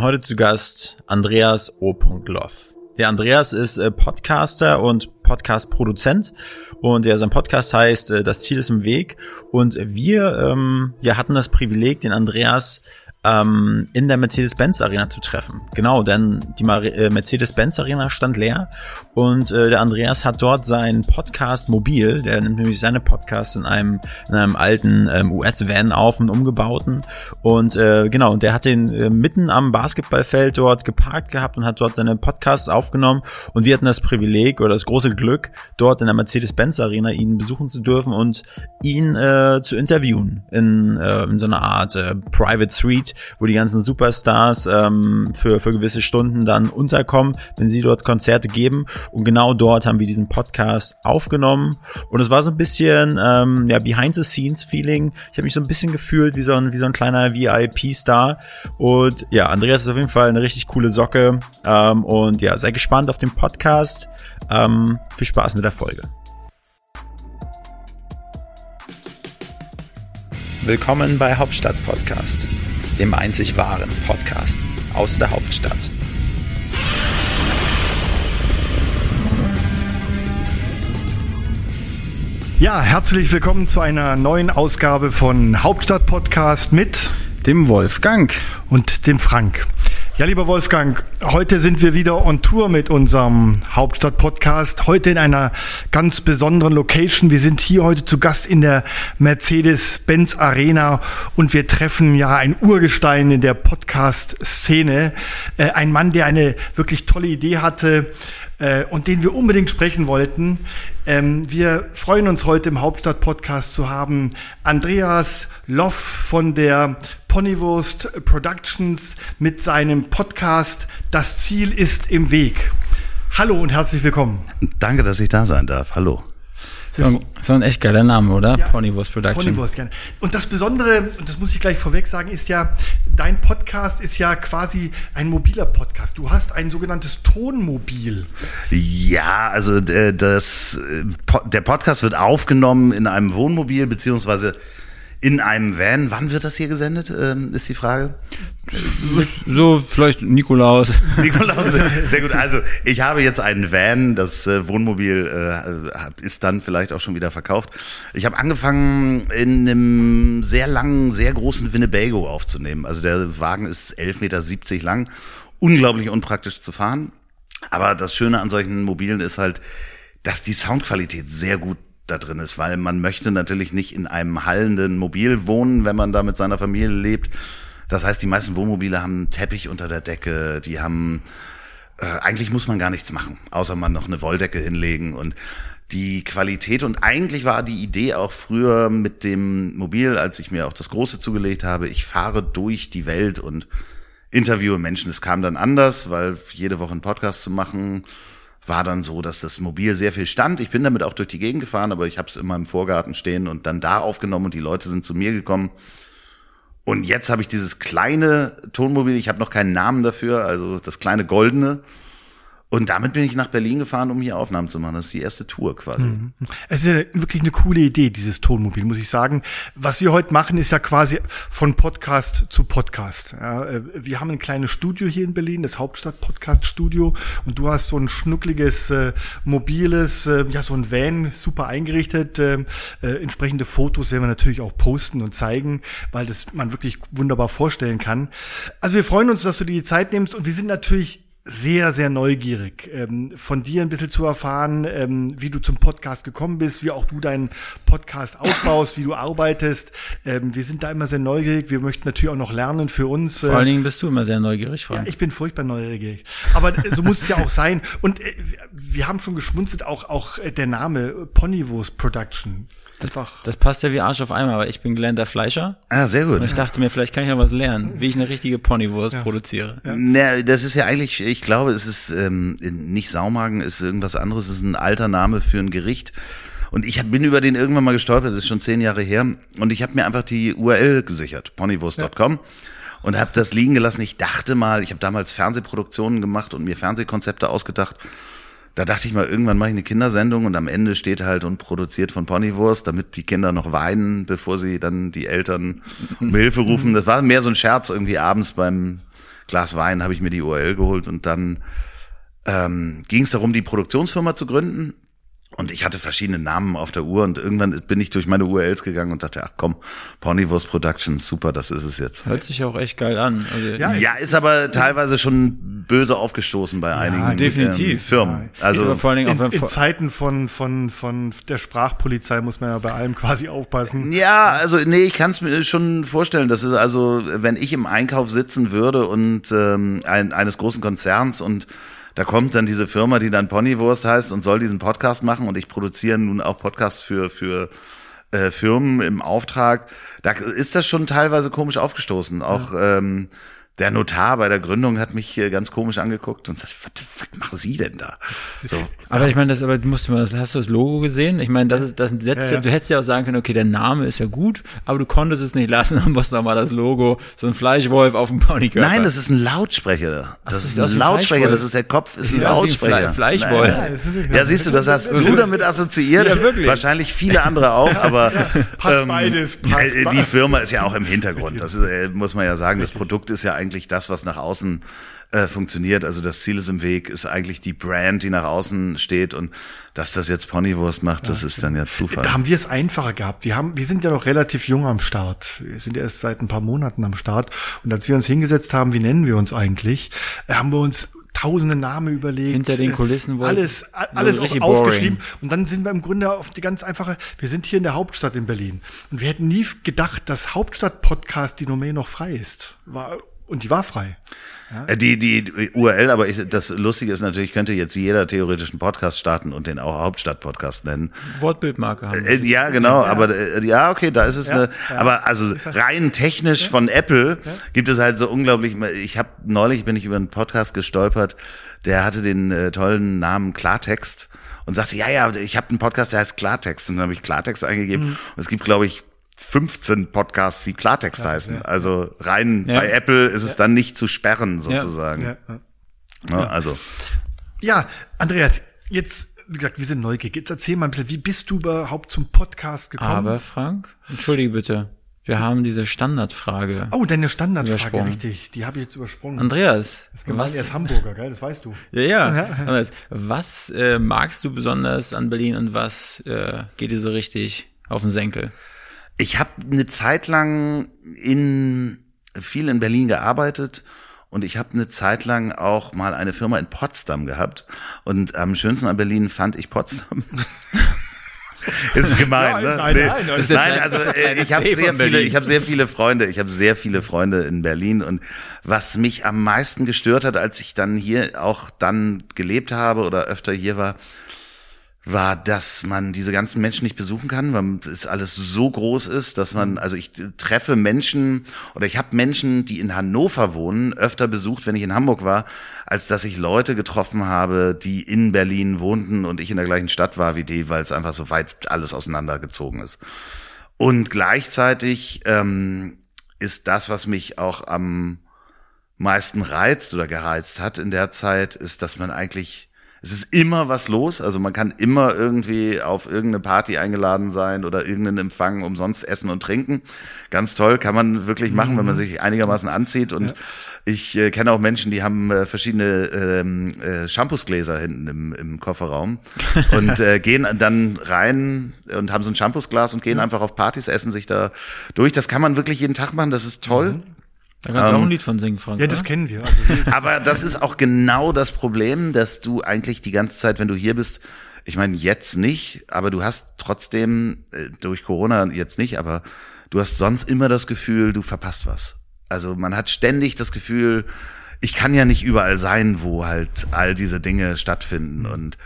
Und heute zu Gast Andreas O. Loff. Der Andreas ist äh, Podcaster und Podcast-Produzent und ja, sein Podcast heißt äh, Das Ziel ist im Weg und wir ähm, ja, hatten das Privileg, den Andreas ähm, in der Mercedes-Benz Arena zu treffen. Genau, denn die äh, Mercedes-Benz Arena stand leer und äh, der Andreas hat dort seinen Podcast mobil, der nimmt nämlich seine Podcasts in einem, in einem alten ähm, US-Van auf und umgebauten und äh, genau, und der hat den äh, mitten am Basketballfeld dort geparkt gehabt und hat dort seine Podcasts aufgenommen und wir hatten das Privileg oder das große Glück, dort in der Mercedes-Benz Arena ihn besuchen zu dürfen und ihn äh, zu interviewen in, äh, in so einer Art äh, Private Suite wo die ganzen Superstars ähm, für, für gewisse Stunden dann unterkommen, wenn sie dort Konzerte geben. Und genau dort haben wir diesen Podcast aufgenommen. Und es war so ein bisschen ähm, ja, Behind-the-Scenes-Feeling. Ich habe mich so ein bisschen gefühlt wie so ein, wie so ein kleiner VIP-Star. Und ja, Andreas ist auf jeden Fall eine richtig coole Socke. Ähm, und ja, sei gespannt auf den Podcast. Ähm, viel Spaß mit der Folge. Willkommen bei Hauptstadt Podcast dem einzig wahren Podcast aus der Hauptstadt. Ja, herzlich willkommen zu einer neuen Ausgabe von Hauptstadt Podcast mit dem Wolfgang und dem Frank. Ja, lieber Wolfgang, heute sind wir wieder on Tour mit unserem Hauptstadt-Podcast. Heute in einer ganz besonderen Location. Wir sind hier heute zu Gast in der Mercedes-Benz Arena und wir treffen ja ein Urgestein in der Podcast-Szene. Äh, ein Mann, der eine wirklich tolle Idee hatte, äh, und den wir unbedingt sprechen wollten. Ähm, wir freuen uns heute im Hauptstadt-Podcast zu haben Andreas Loff von der Ponywurst Productions mit seinem Podcast Das Ziel ist im Weg. Hallo und herzlich willkommen. Danke, dass ich da sein darf. Hallo. So ein, so ein echt geiler Name, oder? Ja, Ponywurst Production. Ponywurst, gerne. Und das Besondere, und das muss ich gleich vorweg sagen, ist ja, dein Podcast ist ja quasi ein mobiler Podcast. Du hast ein sogenanntes Tonmobil. Ja, also äh, das, äh, der Podcast wird aufgenommen in einem Wohnmobil, beziehungsweise in einem Van. Wann wird das hier gesendet, ähm, ist die Frage. So, vielleicht Nikolaus. Nikolaus, sehr gut. Also ich habe jetzt einen Van, das äh, Wohnmobil äh, ist dann vielleicht auch schon wieder verkauft. Ich habe angefangen in einem sehr langen, sehr großen Winnebago aufzunehmen. Also der Wagen ist 11,70 Meter lang, unglaublich unpraktisch zu fahren. Aber das Schöne an solchen Mobilen ist halt, dass die Soundqualität sehr gut da drin ist, weil man möchte natürlich nicht in einem hallenden Mobil wohnen, wenn man da mit seiner Familie lebt. Das heißt, die meisten Wohnmobile haben einen Teppich unter der Decke, die haben äh, eigentlich muss man gar nichts machen, außer man noch eine Wolldecke hinlegen und die Qualität und eigentlich war die Idee auch früher mit dem Mobil, als ich mir auch das große zugelegt habe, ich fahre durch die Welt und interviewe Menschen. Es kam dann anders, weil jede Woche einen Podcast zu machen, war dann so, dass das Mobil sehr viel stand. Ich bin damit auch durch die Gegend gefahren, aber ich habe es immer im Vorgarten stehen und dann da aufgenommen und die Leute sind zu mir gekommen. Und jetzt habe ich dieses kleine Tonmobil, ich habe noch keinen Namen dafür, also das kleine goldene. Und damit bin ich nach Berlin gefahren, um hier Aufnahmen zu machen. Das ist die erste Tour quasi. Mhm. Es ist ja wirklich eine coole Idee, dieses Tonmobil, muss ich sagen. Was wir heute machen, ist ja quasi von Podcast zu Podcast. Ja, äh, wir haben ein kleines Studio hier in Berlin, das Hauptstadt-Podcast-Studio. Und du hast so ein schnuckliges, äh, mobiles, äh, ja, so ein Van, super eingerichtet. Äh, äh, entsprechende Fotos werden wir natürlich auch posten und zeigen, weil das man wirklich wunderbar vorstellen kann. Also wir freuen uns, dass du dir die Zeit nimmst und wir sind natürlich sehr, sehr neugierig, ähm, von dir ein bisschen zu erfahren, ähm, wie du zum Podcast gekommen bist, wie auch du deinen Podcast aufbaust, wie du arbeitest. Ähm, wir sind da immer sehr neugierig. Wir möchten natürlich auch noch lernen für uns. Vor allen Dingen bist du immer sehr neugierig, Frank. Ja, ich bin furchtbar neugierig. Aber äh, so muss es ja auch sein. Und äh, wir haben schon geschmunzelt, auch, auch äh, der Name Ponywurst Production. Einfach. Das, passt ja wie Arsch auf einmal, weil ich bin gelernter Fleischer. Ah, sehr gut. Und ich dachte mir, vielleicht kann ich ja was lernen, wie ich eine richtige Ponywurst ja. produziere. Ja. Na, das ist ja eigentlich, ich glaube, es ist ähm, nicht Saumagen, ist irgendwas anderes, es ist ein alter Name für ein Gericht. Und ich bin über den irgendwann mal gestolpert, das ist schon zehn Jahre her. Und ich habe mir einfach die URL gesichert, ponywurst.com. Ja. Und habe das liegen gelassen. Ich dachte mal, ich habe damals Fernsehproduktionen gemacht und mir Fernsehkonzepte ausgedacht da dachte ich mal, irgendwann mache ich eine Kindersendung und am Ende steht halt und produziert von Ponywurst, damit die Kinder noch weinen, bevor sie dann die Eltern um Hilfe rufen. Das war mehr so ein Scherz irgendwie abends beim Glas Wein habe ich mir die URL geholt und dann ähm, ging es darum, die Produktionsfirma zu gründen. Und ich hatte verschiedene Namen auf der Uhr und irgendwann bin ich durch meine URLs gegangen und dachte, ach komm, Ponywurst Productions, super, das ist es jetzt. Hört sich auch echt geil an. Also, ja, ja, ist aber teilweise schon böse aufgestoßen bei einigen definitiv. Ähm, Firmen. Also Aber vor allen Dingen auch In, in Zeiten von, von, von der Sprachpolizei muss man ja bei allem quasi aufpassen. Ja, also nee, ich kann es mir schon vorstellen. Das ist also, wenn ich im Einkauf sitzen würde und ähm, ein, eines großen Konzerns und da kommt dann diese Firma, die dann Ponywurst heißt und soll diesen Podcast machen und ich produziere nun auch Podcasts für für äh, Firmen im Auftrag. Da ist das schon teilweise komisch aufgestoßen. Auch ähm, der Notar bei der Gründung hat mich äh, ganz komisch angeguckt und sagt, was, machen Sie denn da? So, Aber ich meine, das aber musste man das, hast du das Logo gesehen? Ich meine, das ist, das setzt, Ja, ja. du hättest ja auch sagen können, okay, der Name ist ja gut, aber du konntest es nicht lassen, dann musst du nochmal das Logo, so ein Fleischwolf auf dem Ponykörper. Nein, das ist ein Lautsprecher. Das das ist sieht aus ein Lautsprecher, das ist der Kopf, ist ein wie ein Fle- Lautsprecher. Fleischwolf. Nein, Ja, das ist Ja, siehst du, das hast du damit assoziiert. Ja, wirklich. Wahrscheinlich viele andere auch, aber Passt beides, passt die. Firma ist ja auch im Hintergrund. Das ist, äh, muss man ja sagen. Das Produkt ist ja eigentlich das, was nach außen äh, funktioniert. Also das Ziel ist im Weg, ist eigentlich die Brand, die nach außen steht und dass das jetzt Ponywurst macht, das ist dann ja Zufall. Da haben wir es einfacher gehabt. Wir haben, wir sind ja noch relativ jung am Start. Wir sind ja erst seit ein paar Monaten am Start. Und als wir uns hingesetzt haben, wie nennen wir uns eigentlich, äh, haben wir uns tausende Namen überlegt. Hinter den äh, Kulissen wohl- Alles, alles auf, aufgeschrieben. boring. Und dann sind wir im Grunde auf die ganz einfache, wir sind hier in der Hauptstadt in Berlin. Und wir hätten nie gedacht, dass Hauptstadt-Podcast die Domain noch frei ist. War, und die war frei. Äh, Die, die URL, aber ich, das Lustige ist natürlich, könnte jetzt jeder theoretisch einen Podcast starten und den auch Hauptstadt-Podcast nennen. Wortbildmarke haben. Äh, ja, genau, aber äh, ja, okay, da ist es eine, ja. aber also rein technisch von Apple gibt es halt so unglaublich, ich habe neulich bin ich über einen Podcast gestolpert, der hatte den äh, tollen Namen Klartext und sagte, ja, ja, ich habe einen Podcast, der heißt Klartext und dann habe ich Klartext eingegeben und es gibt glaube ich 15 Podcasts, die Klartext heißen. Also rein Ja. bei Apple ist es dann nicht zu sperren sozusagen. Ja, ja. Ja, also Ja, Andreas, jetzt, wie gesagt, wir sind neugierig. Jetzt erzähl mal ein bisschen, wie bist du überhaupt zum Podcast gekommen? Aber Frank, entschuldige bitte, wir haben diese Standardfrage. oh, deine Standardfrage, richtig. Die habe ich jetzt übersprungen. Andreas, was? was, Er ist Hamburger, gell? Das weißt du. ja, ja, Andreas, was äh, magst du besonders an Berlin und was äh, geht dir so richtig auf den Senkel? Ich habe eine Zeit lang in viel in Berlin gearbeitet und ich habe eine Zeit lang auch mal eine Firma in Potsdam gehabt und am schönsten an Berlin fand ich Potsdam. Ist gemein, Nein, ne? nein, Nee. nein, nein. Nein, also äh, ich habe sehr viele, ich habe sehr viele Freunde, ich habe sehr viele Freunde in Berlin und was mich am meisten gestört hat, als ich dann hier auch dann gelebt habe oder öfter hier war, war, dass man diese ganzen Menschen nicht besuchen kann, weil es alles so groß ist, dass man, also ich treffe Menschen oder ich habe Menschen, die in Hannover wohnen, öfter besucht, wenn ich in Hamburg war, als dass ich Leute getroffen habe, die in Berlin wohnten und ich in der gleichen Stadt war wie die, weil es einfach so weit alles auseinandergezogen ist. Und gleichzeitig ähm, ist das, was mich auch am meisten reizt oder gereizt hat in der Zeit, ist, dass man eigentlich es ist immer was los, also man kann immer irgendwie auf irgendeine Party eingeladen sein oder irgendeinen Empfang umsonst essen und trinken. Ganz toll, kann man wirklich machen, wenn man sich einigermaßen anzieht. Und ich äh, kenne auch Menschen, die haben äh, verschiedene ähm, äh, Shampoosgläser hinten im, im Kofferraum und äh, gehen dann rein und haben so ein Shampoosglas und gehen einfach auf Partys, essen sich da durch. Das kann man wirklich jeden Tag machen, das ist toll. Da kannst du Ähm, auch ein Lied von singen, Frank. Ja, oder? das kennen wir. Also wir Aber das ist auch genau das Problem, dass du eigentlich die ganze Zeit, wenn du hier bist, ich meine jetzt nicht, aber du hast trotzdem äh, durch Corona jetzt nicht, aber du hast sonst immer das Gefühl, du verpasst was. Also man hat ständig das Gefühl, ich kann ja nicht überall sein, wo halt all diese Dinge stattfinden und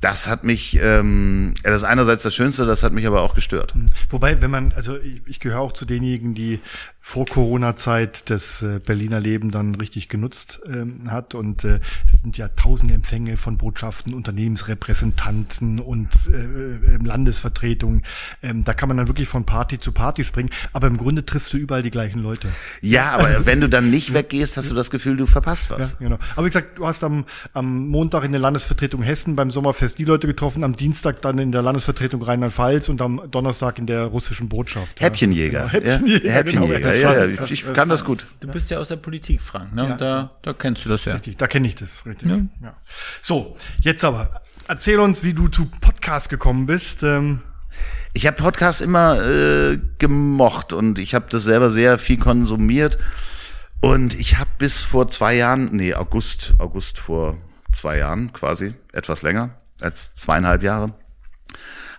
das hat mich, ähm, ja, das ist einerseits das Schönste, das hat mich aber auch gestört. Wobei, wenn man, also ich, ich gehöre auch zu denjenigen, die vor Corona-Zeit das äh, Berliner Leben dann richtig genutzt ähm, hat und äh, es sind ja tausende Empfänge von Botschaften, Unternehmensrepräsentanten und äh, äh, Landesvertretungen. Ähm, da kann man dann wirklich von Party zu Party springen, aber im Grunde triffst du überall die gleichen Leute. Ja, aber wenn du dann nicht weggehst, hast du das Gefühl, du verpasst was. Ja, genau. Aber wie gesagt, du hast am, am Montag in der Landesvertretung Hessen beim Sommerfest die Leute getroffen, am Dienstag dann in der Landesvertretung Rheinland-Pfalz und am Donnerstag in der russischen Botschaft. Häppchenjäger. Genau, Häppchenjäger, Ja, Häppchenjäger. genau. Ja, ja, ich, ich kann das gut. Du bist ja aus der Politik, Frank, ne? Ja. Und da, da kennst du das ja. Richtig, da kenne ich das. Richtig. Ja. Ja. So, jetzt aber. Erzähl uns, wie du zu Podcast gekommen bist. Ähm, Ich habe Podcasts immer äh, gemocht und ich habe das selber sehr viel konsumiert. Und ich habe bis vor zwei Jahren, nee, August, August vor zwei Jahren quasi, etwas länger als zweieinhalb Jahre,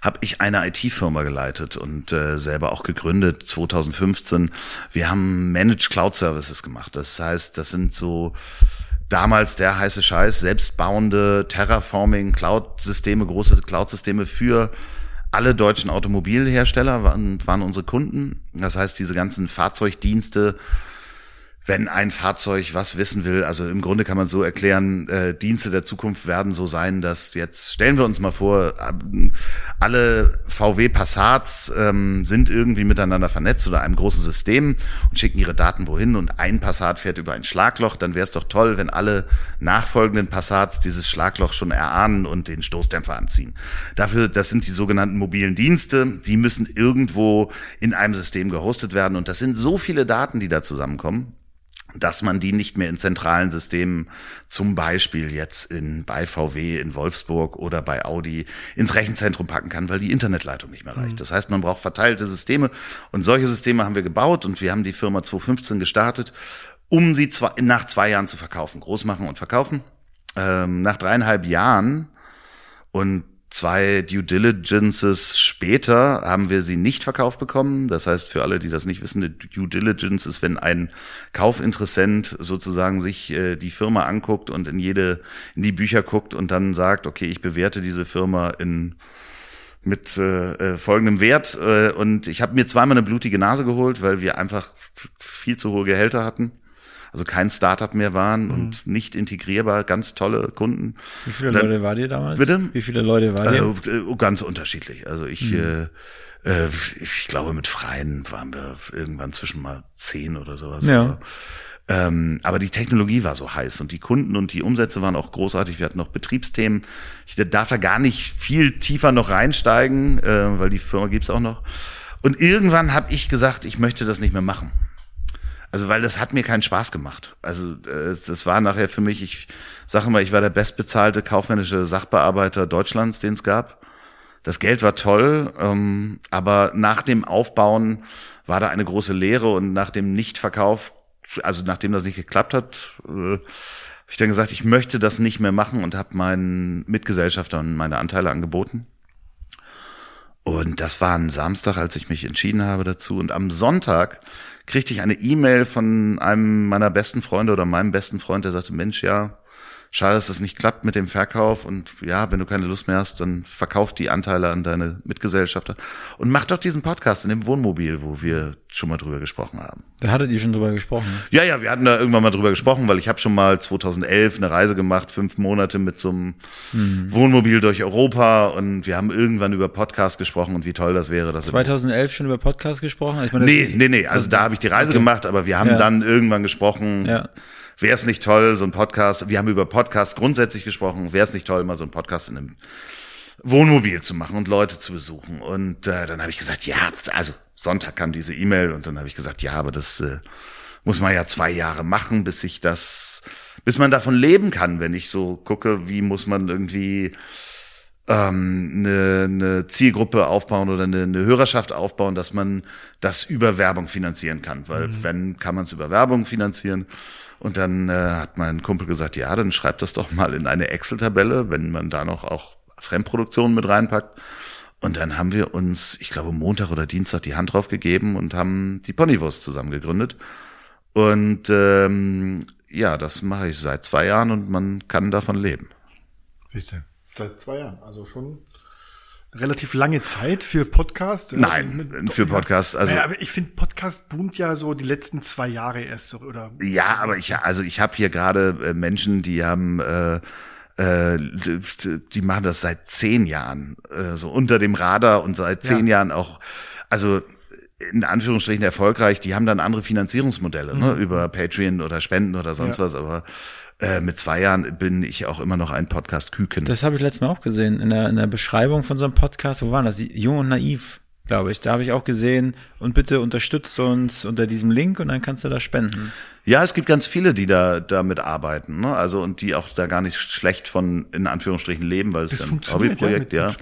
habe ich eine IT-Firma geleitet und äh, selber auch gegründet 2015. Wir haben Managed Cloud Services gemacht. Das heißt, das sind so damals der heiße Scheiß, selbstbauende Terraforming Cloud-Systeme, große Cloud-Systeme für alle deutschen Automobilhersteller waren, waren unsere Kunden. Das heißt, diese ganzen Fahrzeugdienste, wenn ein Fahrzeug was wissen will, also im Grunde kann man so erklären, äh, Dienste der Zukunft werden so sein, dass jetzt, stellen wir uns mal vor, ähm, alle VW Passats ähm, sind irgendwie miteinander vernetzt oder einem großen System und schicken ihre Daten wohin und ein Passat fährt über ein Schlagloch, dann wäre es doch toll, wenn alle nachfolgenden Passats dieses Schlagloch schon erahnen und den Stoßdämpfer anziehen. Dafür, das sind die sogenannten mobilen Dienste, die müssen irgendwo in einem System gehostet werden und das sind so viele Daten, die da zusammenkommen dass man die nicht mehr in zentralen Systemen, zum Beispiel jetzt in, bei VW in Wolfsburg oder bei Audi, ins Rechenzentrum packen kann, weil die Internetleitung nicht mehr reicht. Das heißt, man braucht verteilte Systeme und solche Systeme haben wir gebaut und wir haben die Firma 2015 gestartet, um sie zwei, nach zwei Jahren zu verkaufen, groß machen und verkaufen. Ähm, nach dreieinhalb Jahren und zwei Due Diligences später haben wir sie nicht verkauft bekommen. Das heißt, für alle, die das nicht wissen, eine Due Diligence ist, wenn ein Kaufinteressent sozusagen sich äh, die Firma anguckt und in jede, in die Bücher guckt und dann sagt, okay, ich bewerte diese Firma in mit äh, äh, folgendem Wert äh, und ich habe mir zweimal eine blutige Nase geholt, weil wir einfach viel zu hohe Gehälter hatten. Also kein Startup mehr waren und nicht integrierbar, ganz tolle Kunden. Wie viele Dann- Leute war dir damals? Bitte? Wie viele Leute war dir? Äh, äh, ganz unterschiedlich. Also ich, äh, äh, ich glaube, mit Freien waren wir irgendwann zwischen mal zehn oder sowas. Ja. Aber, ähm, aber die Technologie war so heiß und die Kunden und die Umsätze waren auch großartig. Wir hatten noch Betriebsthemen. Ich darf da gar nicht viel tiefer noch reinsteigen, äh, weil die Firma gibt's auch noch. Und irgendwann habe ich gesagt, ich möchte das nicht mehr machen. Also, weil das hat mir keinen Spaß gemacht. Also, das war nachher für mich, ich sage mal, ich war der bestbezahlte kaufmännische Sachbearbeiter Deutschlands, den es gab. Das Geld war toll, ähm, aber nach dem Aufbauen war da eine große Leere und nach dem Nichtverkauf, also nachdem das nicht geklappt hat, äh, habe ich dann gesagt, ich möchte das nicht mehr machen und habe meinen Mitgesellschaftern meine Anteile angeboten. Und das war ein Samstag, als ich mich entschieden habe dazu. Und am Sonntag kriegte ich eine E-Mail von einem meiner besten Freunde oder meinem besten Freund, der sagte, Mensch, ja, schade, dass das nicht klappt mit dem Verkauf. Und ja, wenn du keine Lust mehr hast, dann verkauf die Anteile an deine Mitgesellschafter. Und mach doch diesen Podcast in dem Wohnmobil, wo wir schon mal drüber gesprochen haben. Da hattet ihr schon drüber gesprochen. Ja, ja, wir hatten da irgendwann mal drüber gesprochen, weil ich habe schon mal 2011 eine Reise gemacht, fünf Monate mit so einem Wohnmobil durch Europa und wir haben irgendwann über Podcast gesprochen und wie toll das wäre. Dass 2011 schon über Podcast gesprochen? Ich meine, nee, nee, nee, also da habe ich die Reise gemacht, aber wir haben Ja. dann irgendwann gesprochen, Ja. Wäre es nicht toll, so ein Podcast, wir haben über Podcast grundsätzlich gesprochen, wäre es nicht toll, mal so ein Podcast in einem Wohnmobil zu machen und Leute zu besuchen. Und äh, dann habe ich gesagt, ja, also Sonntag kam diese E-Mail und dann habe ich gesagt, ja, aber das äh, muss man ja zwei Jahre machen, bis ich das, bis man davon leben kann, wenn ich so gucke, wie muss man irgendwie ähm, eine, eine Zielgruppe aufbauen oder eine, eine Hörerschaft aufbauen, dass man das über Werbung finanzieren kann. Weil wenn kann man es über Werbung finanzieren. Und dann äh, hat mein Kumpel gesagt, ja, dann schreibt das doch mal in eine Excel-Tabelle, wenn man da noch auch Fremdproduktionen mit reinpackt. Und dann haben wir uns, ich glaube, Montag oder Dienstag die Hand drauf gegeben und haben die Ponywurst zusammen gegründet. Und ähm, ja, das mache ich seit zwei Jahren und man kann davon leben. Du, Seit zwei Jahren, also schon relativ lange Zeit für Podcast. äh, Nein, mit- für Podcast, also- Naja, aber ich finde, Podcast boomt ja so die letzten zwei Jahre erst so, oder? Ja, aber ich, also ich habe hier gerade äh, Menschen, die haben, äh, äh, die, machen das seit zehn Jahren, äh, so unter dem Radar und seit zehn Ja. Jahren auch, also in Anführungsstrichen erfolgreich, die haben dann andere Finanzierungsmodelle, ne, über Patreon oder Spenden oder sonst Ja. was, aber äh, mit zwei Jahren bin ich auch immer noch ein Podcast-Küken. Das habe ich letztes Mal auch gesehen, in der, in der Beschreibung von so einem Podcast. Wo war das? Jung und naiv, glaube ich. Da habe ich auch gesehen. Und bitte unterstützt uns unter diesem Link und dann kannst du da spenden. Ja, es gibt ganz viele, die da damit arbeiten, ne? Also und die auch da gar nicht schlecht von in Anführungsstrichen leben, weil es Das ist ein Hobbyprojekt, ja. ja.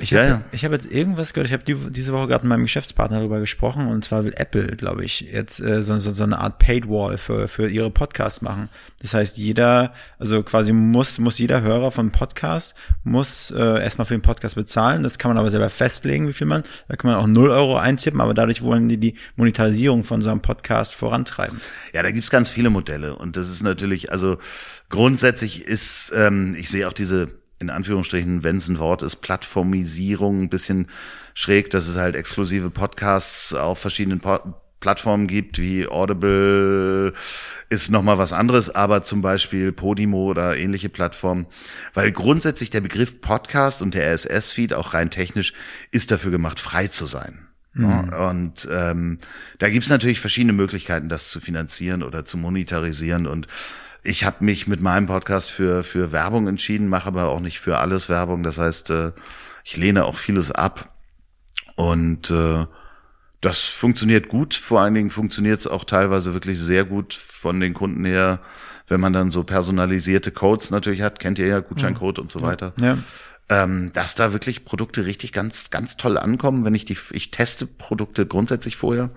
Ich Ja, habe ja. ich hab jetzt irgendwas gehört, ich habe die, diese Woche gerade mit meinem Geschäftspartner darüber gesprochen und zwar will Apple, glaube ich, jetzt äh, so, so, so eine Art Paid-Wall für, für ihre Podcasts machen. Das heißt, jeder, also quasi muss, muss jeder Hörer von Podcast, muss äh, erstmal für den Podcast bezahlen. Das kann man aber selber festlegen, wie viel man, da kann man auch 0 Euro eintippen, aber dadurch wollen die die Monetarisierung von so einem Podcast vorantreiben. Ja, da gibt's ganz viele Modelle und das ist natürlich, also grundsätzlich ist, ähm, ich sehe auch diese, in Anführungsstrichen, wenn es ein Wort ist, Plattformisierung ein bisschen schräg, dass es halt exklusive Podcasts auf verschiedenen po Plattformen gibt, wie Audible ist nochmal was anderes, aber zum Beispiel Podimo oder ähnliche Plattformen, weil grundsätzlich der Begriff Podcast und der RSS-Feed auch rein technisch ist dafür gemacht, frei zu sein. Ja, und ähm, da gibt's natürlich verschiedene Möglichkeiten, das zu finanzieren oder zu monetarisieren. Und ich habe mich mit meinem Podcast für, für Werbung entschieden, mache aber auch nicht für alles Werbung. Das heißt, äh, ich lehne auch vieles ab. Und äh, das funktioniert gut. Vor allen Dingen funktioniert es auch teilweise wirklich sehr gut von den Kunden her, wenn man dann so personalisierte Codes natürlich hat. Kennt ihr ja, Gutscheincode und so weiter Ja. Ähm, dass da wirklich Produkte richtig ganz, ganz toll ankommen, wenn ich die, ich teste Produkte grundsätzlich vorher.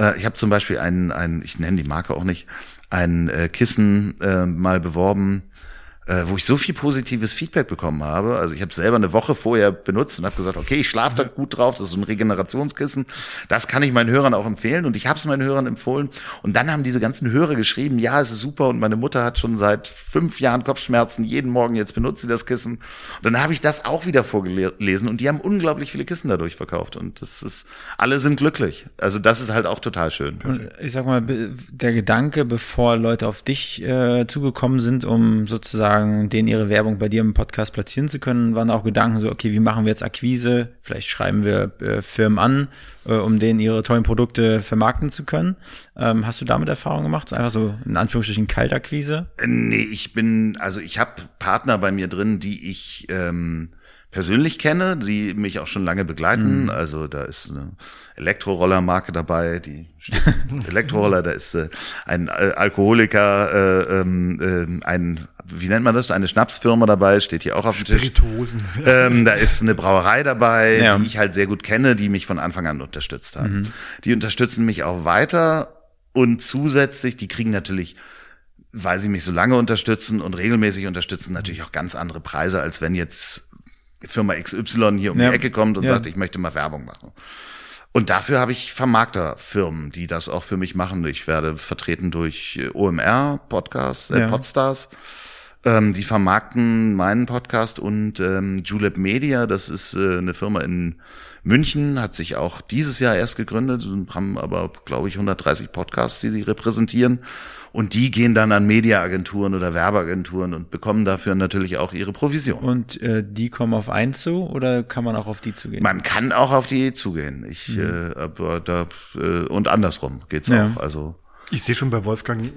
Äh, ich habe zum Beispiel einen, einen, ich nenne die Marke auch nicht, ein äh, Kissen äh, mal beworben, äh, wo ich so viel positives Feedback bekommen habe. Also ich habe selber eine Woche vorher benutzt und habe gesagt, okay, ich schlafe da gut drauf, das ist so ein Regenerationskissen. Das kann ich meinen Hörern auch empfehlen und ich habe es meinen Hörern empfohlen. Und dann haben diese ganzen Hörer geschrieben, ja, es ist super und meine Mutter hat schon seit fünf Jahren Kopfschmerzen, jeden Morgen jetzt benutzt sie das Kissen. Und dann habe ich das auch wieder vorgelesen und die haben unglaublich viele Kissen dadurch verkauft und das ist, alle sind glücklich. Also das ist halt auch total schön. Und ich sag mal, der Gedanke, bevor Leute auf dich äh, zugekommen sind, um sozusagen denen ihre Werbung bei dir im Podcast platzieren zu können, waren auch Gedanken so, okay, wie machen wir jetzt Akquise? Vielleicht schreiben wir äh, Firmen an, äh, um denen ihre tollen Produkte vermarkten zu können. Ähm, hast du damit Erfahrung gemacht? Einfach so in Anführungsstrichen Kaltakquise? Nee, ich bin, also ich habe Partner bei mir drin, die ich ähm, persönlich kenne, die mich auch schon lange begleiten. Also da ist eine Elektroroller-Marke dabei, die steht Elektroroller, da ist äh, ein äh, Alkoholiker, äh, ähm, äh, ein, wie nennt man das, eine Schnapsfirma dabei, steht hier auch auf dem Tisch. Ähm, da ist eine Brauerei dabei, Ja. die ich halt sehr gut kenne, die mich von Anfang an unterstützt haben. Die unterstützen mich auch weiter und zusätzlich, die kriegen natürlich, weil sie mich so lange unterstützen und regelmäßig unterstützen, natürlich auch ganz andere Preise, als wenn jetzt Firma XY hier um Ja. die Ecke kommt und Ja. sagt, ich möchte mal Werbung machen. Und dafür habe ich Vermarkterfirmen, die das auch für mich machen. Ich werde vertreten durch äh, OMR, Podcasts, äh, Ja. Podstars. Ähm, die vermarkten meinen Podcast und ähm, Julep Media, das ist äh, eine Firma in München, hat sich auch dieses Jahr erst gegründet haben aber, glaube ich, 130 Podcasts, die sie repräsentieren. Und die gehen dann an Mediaagenturen oder Werbeagenturen und bekommen dafür natürlich auch ihre Provision. Und äh, die kommen auf einen zu oder kann man auch auf die zugehen? Man kann auch auf die zugehen. Ich, äh, aber da, äh, und andersrum geht's Ja. auch. Also Ich sehe schon bei Wolfgang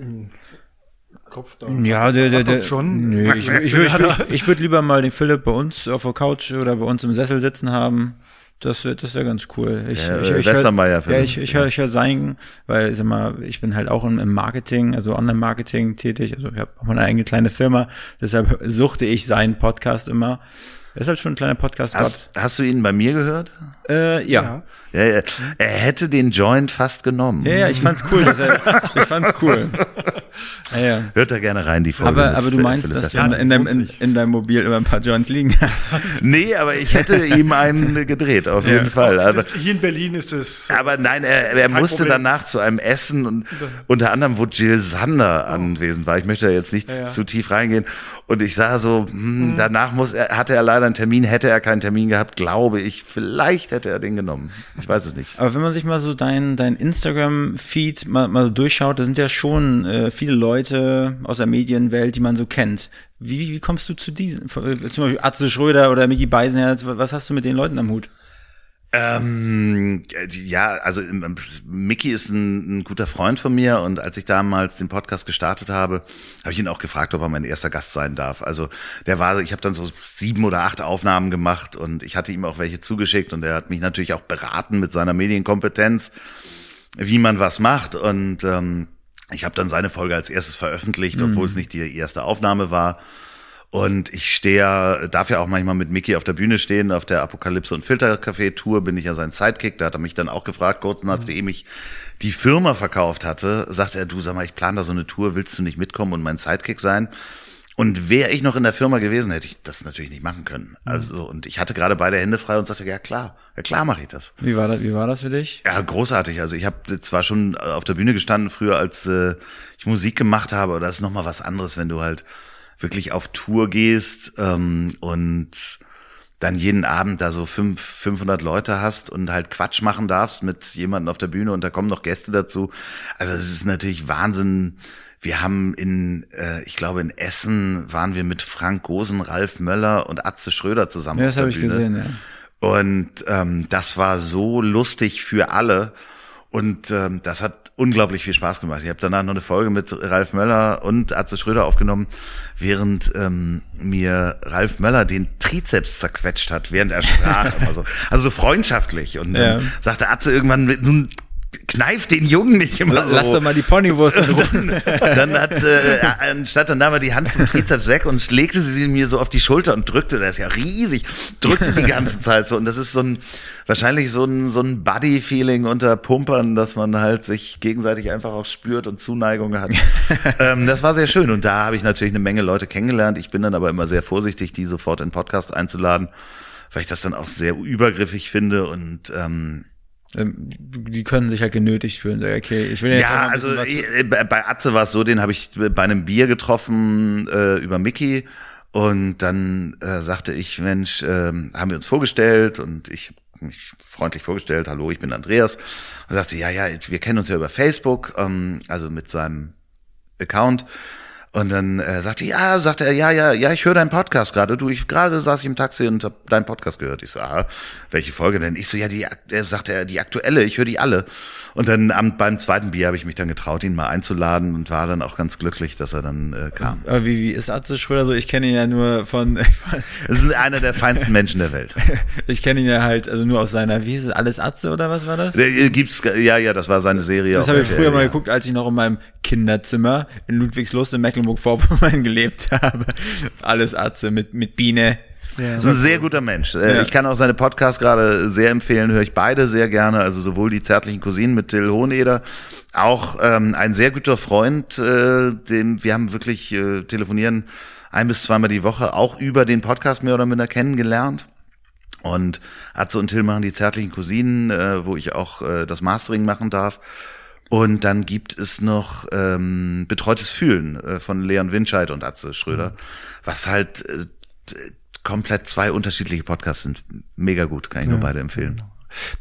Kopf da. Ja, der, der, der schon. Nö, ich, ich, würde ich, ich würd lieber mal den Philipp bei uns auf der Couch oder bei uns im Sessel sitzen haben. Das wäre das wär ganz cool. Ich, Der, ich, ich, Westermeier Ja, Philipp. ich, ich höre ich hör sein, weil sag mal, ich bin halt auch im, im Marketing, also Online-Marketing tätig. Also ich habe auch meine eigene kleine Firma. Deshalb suchte ich seinen Podcast immer. Er ist halt schon ein kleiner Podcast-Gott. hast, hast du ihn bei mir gehört? Äh, ja. Ja. Ja, er hätte den Joint fast genommen. ja. Ja, ich fand's cool. Dass er, ich fand's cool. Ja, ja. Hört da gerne rein, die Folge. Aber, aber du Philipp meinst, dass du in, in, deinem, in, in deinem Mobil immer ein paar Joints liegen hast. Nee, aber ich hätte ihm einen gedreht, auf jeden Fall. Aber, Das, hier in Berlin ist es. aber nein, er, er musste Problem. danach zu einem Essen und unter anderem, wo Jill Sander anwesend war. Ich möchte da jetzt nicht Ja, ja. zu tief reingehen. Und ich sah so, hm, danach muss er, hatte er leider einen Termin, hätte er keinen Termin gehabt, glaube ich. Vielleicht hätte er den genommen. Ich weiß es nicht. Aber wenn man sich mal so dein, dein Instagram-Feed mal, mal so durchschaut, da sind ja schon äh, viele Leute aus der Medienwelt, die man so kennt. Wie, wie kommst du zu diesen? Äh, Zum Beispiel Atze Schröder oder Micky Beisenherz, was hast du mit den Leuten am Hut? Ähm, ja, also ähm, Mickey ist ein, ein, guter Freund von mir und als ich damals den Podcast gestartet habe, habe ich ihn auch gefragt, ob er mein erster Gast sein darf. Also der war, ich habe dann so sieben oder acht Aufnahmen gemacht und ich hatte ihm auch welche zugeschickt und er hat mich natürlich auch beraten mit seiner Medienkompetenz, wie man was macht und ähm, ich habe dann seine Folge als erstes veröffentlicht, obwohl mhm. es nicht die erste Aufnahme war. Und ich stehe, darf ja auch manchmal mit Mickey auf der Bühne stehen, auf der Apokalypse und Filtercafé Tour bin ich ja sein Sidekick. Da hat er mich dann auch gefragt, kurz nachdem ich die Firma verkauft hatte, sagt er, du sag mal, ich plane da so eine Tour, willst du nicht mitkommen und mein Sidekick sein? Und wäre ich noch in der Firma gewesen, hätte ich das natürlich nicht machen können. Mhm. Also, und ich hatte gerade beide Hände frei und sagte, ja klar, ja klar mache ich das. Wie war das, wie war das für dich? Ja, großartig. Also ich habe zwar schon auf der Bühne gestanden früher, als äh, ich Musik gemacht habe, aber das ist nochmal was anderes, wenn du halt wirklich auf Tour gehst ähm, und dann jeden Abend da so fünf, 500 Leute hast und halt Quatsch machen darfst mit jemandem auf der Bühne und da kommen noch Gäste dazu. Also es ist natürlich Wahnsinn. Wir haben in, äh, ich glaube in Essen waren wir mit Frank Gosen, Ralf Möller und Atze Schröder zusammen. Ja, das habe ich gesehen, ja. Und ähm, das war so lustig für alle. Und ähm, das hat unglaublich viel Spaß gemacht. Ich habe danach noch eine Folge mit Ralf Möller und Atze Schröder aufgenommen, während ähm, mir Ralf Möller den Trizeps zerquetscht hat, während er sprach. also, also so freundschaftlich. Und dann ja. sagte Atze irgendwann, nun kneif den Jungen nicht immer Lass so. Lass doch mal die Ponywurst dann, dann hat, äh, anstatt dann nahm er die Hand vom Trizeps weg und legte sie mir so auf die Schulter und drückte, das ist ja riesig, drückte die ganze Zeit so. Und das ist so ein, wahrscheinlich so ein, so ein Buddy-Feeling unter Pumpern, dass man halt sich gegenseitig einfach auch spürt und Zuneigung hat. ähm, das war sehr schön. Und da habe ich natürlich eine Menge Leute kennengelernt. Ich bin dann aber immer sehr vorsichtig, die sofort in Podcast einzuladen, weil ich das dann auch sehr übergriffig finde und ähm, die können sich halt genötigt fühlen. Okay, ich will jetzt ja, also äh, bei Atze war es so, den habe ich bei einem Bier getroffen äh, über Mickey und dann äh, sagte ich, Mensch, äh, haben wir uns vorgestellt und ich mich freundlich vorgestellt, hallo, ich bin Andreas. Und sagte, ja, ja, wir kennen uns ja über Facebook, ähm, also mit seinem Account. Und dann äh, sagte ja, sagte er, ja, ja, ja, ich höre deinen Podcast gerade. Du, ich gerade saß ich im Taxi und hab deinen Podcast gehört. Ich so, ah, welche Folge denn? Ich so, ja, die, er sagte er, die aktuelle, ich höre die alle. Und dann am, beim zweiten Bier habe ich mich dann getraut, ihn mal einzuladen und war dann auch ganz glücklich, dass er dann äh, kam. Aber wie, wie ist Atze Schröder so? Ich kenne ihn ja nur von. das ist einer der feinsten Menschen der Welt. ich kenne ihn ja halt, also nur aus seiner, wie ist es, alles Atze oder was war das? Äh, gibt's, ja, ja, das war seine Serie. Das habe ich früher mal geguckt, als ich noch in meinem Kinderzimmer in Ludwigslust in Mecklenburg-Vorpommern gelebt habe. Alles Atze mit, mit Biene ja, ist ein sehr guter Mensch. Äh, ja. Ich kann auch seine Podcasts gerade sehr empfehlen, höre ich beide sehr gerne. Also sowohl die zärtlichen Cousinen mit Till Hoheneder, auch ähm, ein sehr guter Freund, äh, dem wir haben wirklich äh, telefonieren ein bis zweimal die Woche, auch über den Podcast mehr oder minder kennengelernt. Und Atze und Till machen die zärtlichen Cousinen, äh, wo ich auch äh, das Mastering machen darf. Und dann gibt es noch ähm, Betreutes Fühlen äh, von Leon Winscheid und Atze Schröder, was halt äh, komplett zwei unterschiedliche Podcasts sind. Mega gut, kann ich ja, nur beide empfehlen. Genau.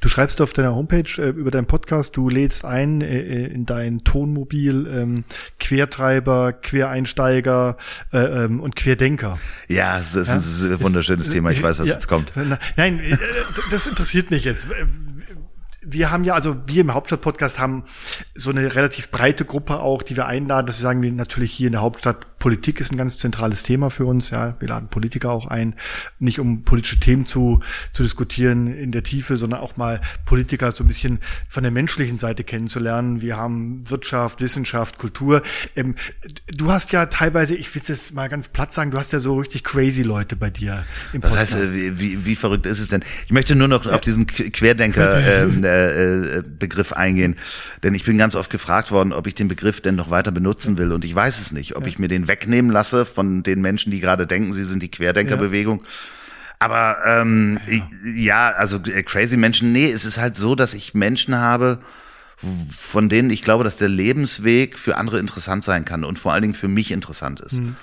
Du schreibst auf deiner Homepage äh, über deinen Podcast, du lädst ein äh, äh in dein Tonmobil ähm, Quertreiber, Quereinsteiger äh, ähm, und Querdenker. Ja, das ist, ja? ein wunderschönes ist, Thema. Ich weiß, was ja, jetzt kommt. Nein, äh, das interessiert mich jetzt wir haben ja, also wir im Hauptstadt-Podcast haben so eine relativ breite Gruppe auch, die wir einladen, dass wir sagen, wir natürlich hier in der Hauptstadt Politik ist ein ganz zentrales Thema für uns. Ja, wir laden Politiker auch ein, nicht um politische Themen zu, zu diskutieren in der Tiefe, sondern auch mal Politiker so ein bisschen von der menschlichen Seite kennenzulernen. Wir haben Wirtschaft, Wissenschaft, Kultur. Ähm, du hast ja teilweise, ich will es mal ganz platt sagen, du hast ja so richtig crazy Leute bei dir im Was Podcast. heißt, wie, wie, wie verrückt ist es denn? Ich möchte nur noch auf diesen Querdenker ähm, äh, äh, Begriff eingehen, denn ich bin ganz oft gefragt worden, ob ich den Begriff denn noch weiter benutzen will und ich weiß es nicht, ob ich mir den wegnehmen lasse von den Menschen, die gerade denken, sie sind die Querdenkerbewegung. Ja. Aber ähm, ja. ja, also äh, crazy Menschen, nee, es ist halt so, dass ich Menschen habe, von denen ich glaube, dass der Lebensweg für andere interessant sein kann und vor allen Dingen für mich interessant ist. Mhm.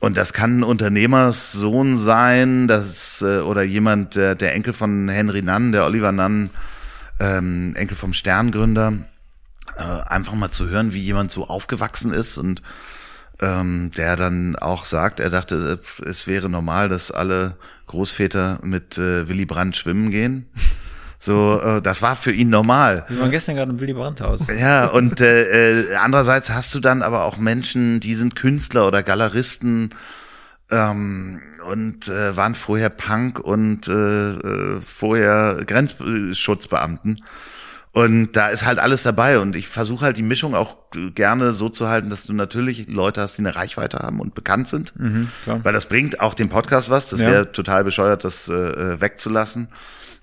Und das kann ein Unternehmerssohn sein, das äh, oder jemand, der, der Enkel von Henry Nunn, der Oliver Nunn, ähm, Enkel vom Sterngründer, äh, einfach mal zu hören, wie jemand so aufgewachsen ist und ähm, der dann auch sagt, er dachte, es wäre normal, dass alle Großväter mit äh, Willy Brandt schwimmen gehen. So, äh, das war für ihn normal. Wir waren gestern gerade im Willy Brandt-Haus. Ja, und äh, äh, andererseits hast du dann aber auch Menschen, die sind Künstler oder Galeristen ähm, und äh, waren vorher Punk und äh, äh, vorher Grenzschutzbeamten. Und da ist halt alles dabei. Und ich versuche halt die Mischung auch gerne so zu halten, dass du natürlich Leute hast, die eine Reichweite haben und bekannt sind. Mhm, Weil das bringt auch dem Podcast was. Das wäre total bescheuert, das äh, wegzulassen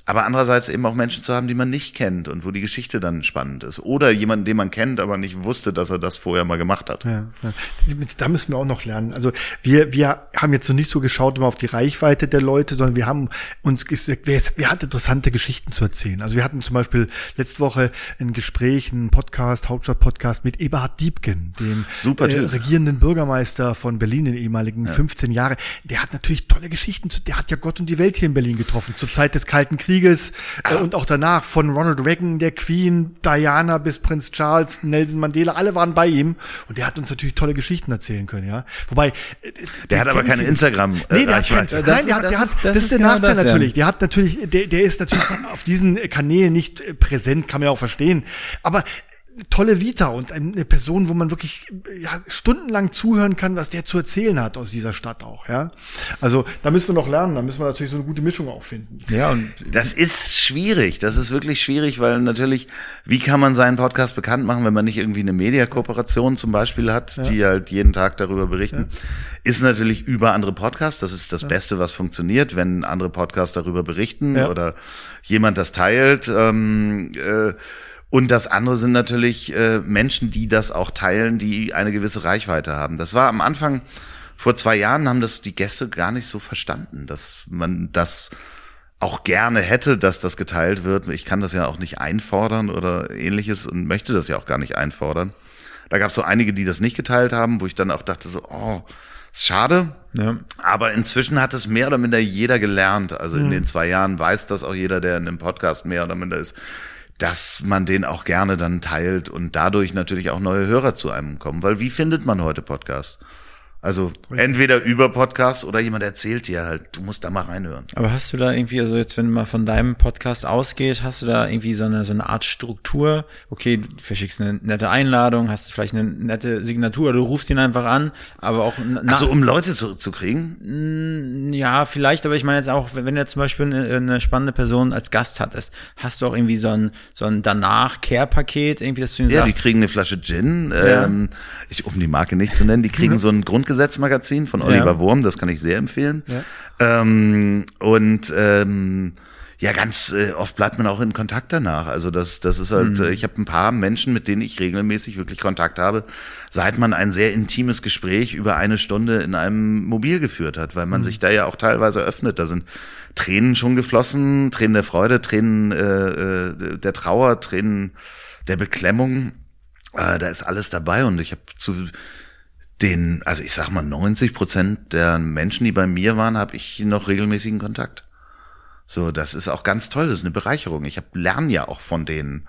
aber andererseits eben auch Menschen zu haben, die man nicht kennt und wo die Geschichte dann spannend ist. Oder jemanden, den man kennt, aber nicht wusste, dass er das vorher mal gemacht hat. Ja, ja. Da müssen wir auch noch lernen. Also wir, wir haben jetzt so nicht so geschaut immer auf die Reichweite der Leute, sondern wir haben uns gesagt, wer, wer hat interessante Geschichten zu erzählen. Also wir hatten zum Beispiel letzte Woche ein Gespräch, ein Podcast, Hauptstadt-Podcast mit Eberhard Diebken, dem Super äh, regierenden Bürgermeister von Berlin, den ehemaligen ja. 15 Jahre. Der hat natürlich tolle Geschichten. Der hat ja Gott und die Welt hier in Berlin getroffen, zur Zeit des Kalten Krieges äh, und auch danach von Ronald Reagan, der Queen, Diana bis Prinz Charles, Nelson Mandela, alle waren bei ihm und der hat uns natürlich tolle Geschichten erzählen können, ja. Wobei äh, der hat aber keine Instagram äh, Nee, der hat kein, nein, der hat, der hat das, das ist der genau Nachteil das, natürlich. Ja. Der hat natürlich der der ist natürlich auf diesen Kanälen nicht präsent, kann man ja auch verstehen, aber tolle Vita und eine Person, wo man wirklich ja, stundenlang zuhören kann, was der zu erzählen hat aus dieser Stadt auch. Ja, also da müssen wir noch lernen. Da müssen wir natürlich so eine gute Mischung auch finden. Ja, und das ist schwierig. Das ist wirklich schwierig, weil natürlich, wie kann man seinen Podcast bekannt machen, wenn man nicht irgendwie eine Mediakooperation zum Beispiel hat, ja. die halt jeden Tag darüber berichten? Ja. Ist natürlich über andere Podcasts. Das ist das ja. Beste, was funktioniert, wenn andere Podcasts darüber berichten oder jemand das teilt. Ähm, äh, und das andere sind natürlich äh, Menschen, die das auch teilen, die eine gewisse Reichweite haben. Das war am Anfang, vor zwei Jahren haben das die Gäste gar nicht so verstanden, dass man das auch gerne hätte, dass das geteilt wird. Ich kann das ja auch nicht einfordern oder ähnliches und möchte das ja auch gar nicht einfordern. Da gab es so einige, die das nicht geteilt haben, wo ich dann auch dachte so, oh, ist schade. Ja. Aber inzwischen hat es mehr oder minder jeder gelernt. Also in mhm. den zwei Jahren weiß das auch jeder, der in einem Podcast mehr oder minder ist dass man den auch gerne dann teilt und dadurch natürlich auch neue Hörer zu einem kommen. Weil wie findet man heute Podcasts? Also entweder über Podcast oder jemand erzählt dir halt, du musst da mal reinhören. Aber hast du da irgendwie, also jetzt, wenn mal von deinem Podcast ausgeht, hast du da irgendwie so eine, so eine Art Struktur? Okay, du verschickst eine nette Einladung, hast vielleicht eine nette Signatur du rufst ihn einfach an, aber auch. Also um Leute zu, zu kriegen? Ja, vielleicht, aber ich meine jetzt auch, wenn du jetzt zum Beispiel eine, eine spannende Person als Gast hattest, hast du auch irgendwie so ein, so ein danach-Care-Paket, irgendwie, dass du ihn Ja, sagst, die kriegen eine Flasche Gin, ja. ähm, ich, um die Marke nicht zu nennen, die kriegen so ein Grundgesetz Grundgesetzmagazin von Oliver ja. Wurm, das kann ich sehr empfehlen. Ja. Ähm, und ähm, ja, ganz äh, oft bleibt man auch in Kontakt danach. Also das, das ist halt, mhm. ich habe ein paar Menschen, mit denen ich regelmäßig wirklich Kontakt habe, seit man ein sehr intimes Gespräch über eine Stunde in einem Mobil geführt hat, weil man mhm. sich da ja auch teilweise öffnet. Da sind Tränen schon geflossen, Tränen der Freude, Tränen äh, äh der Trauer, Tränen der Beklemmung. Äh, da ist alles dabei und ich habe zu den, also ich sag mal, 90 Prozent der Menschen, die bei mir waren, habe ich noch regelmäßigen Kontakt. So, das ist auch ganz toll, das ist eine Bereicherung. Ich hab, lerne ja auch von denen.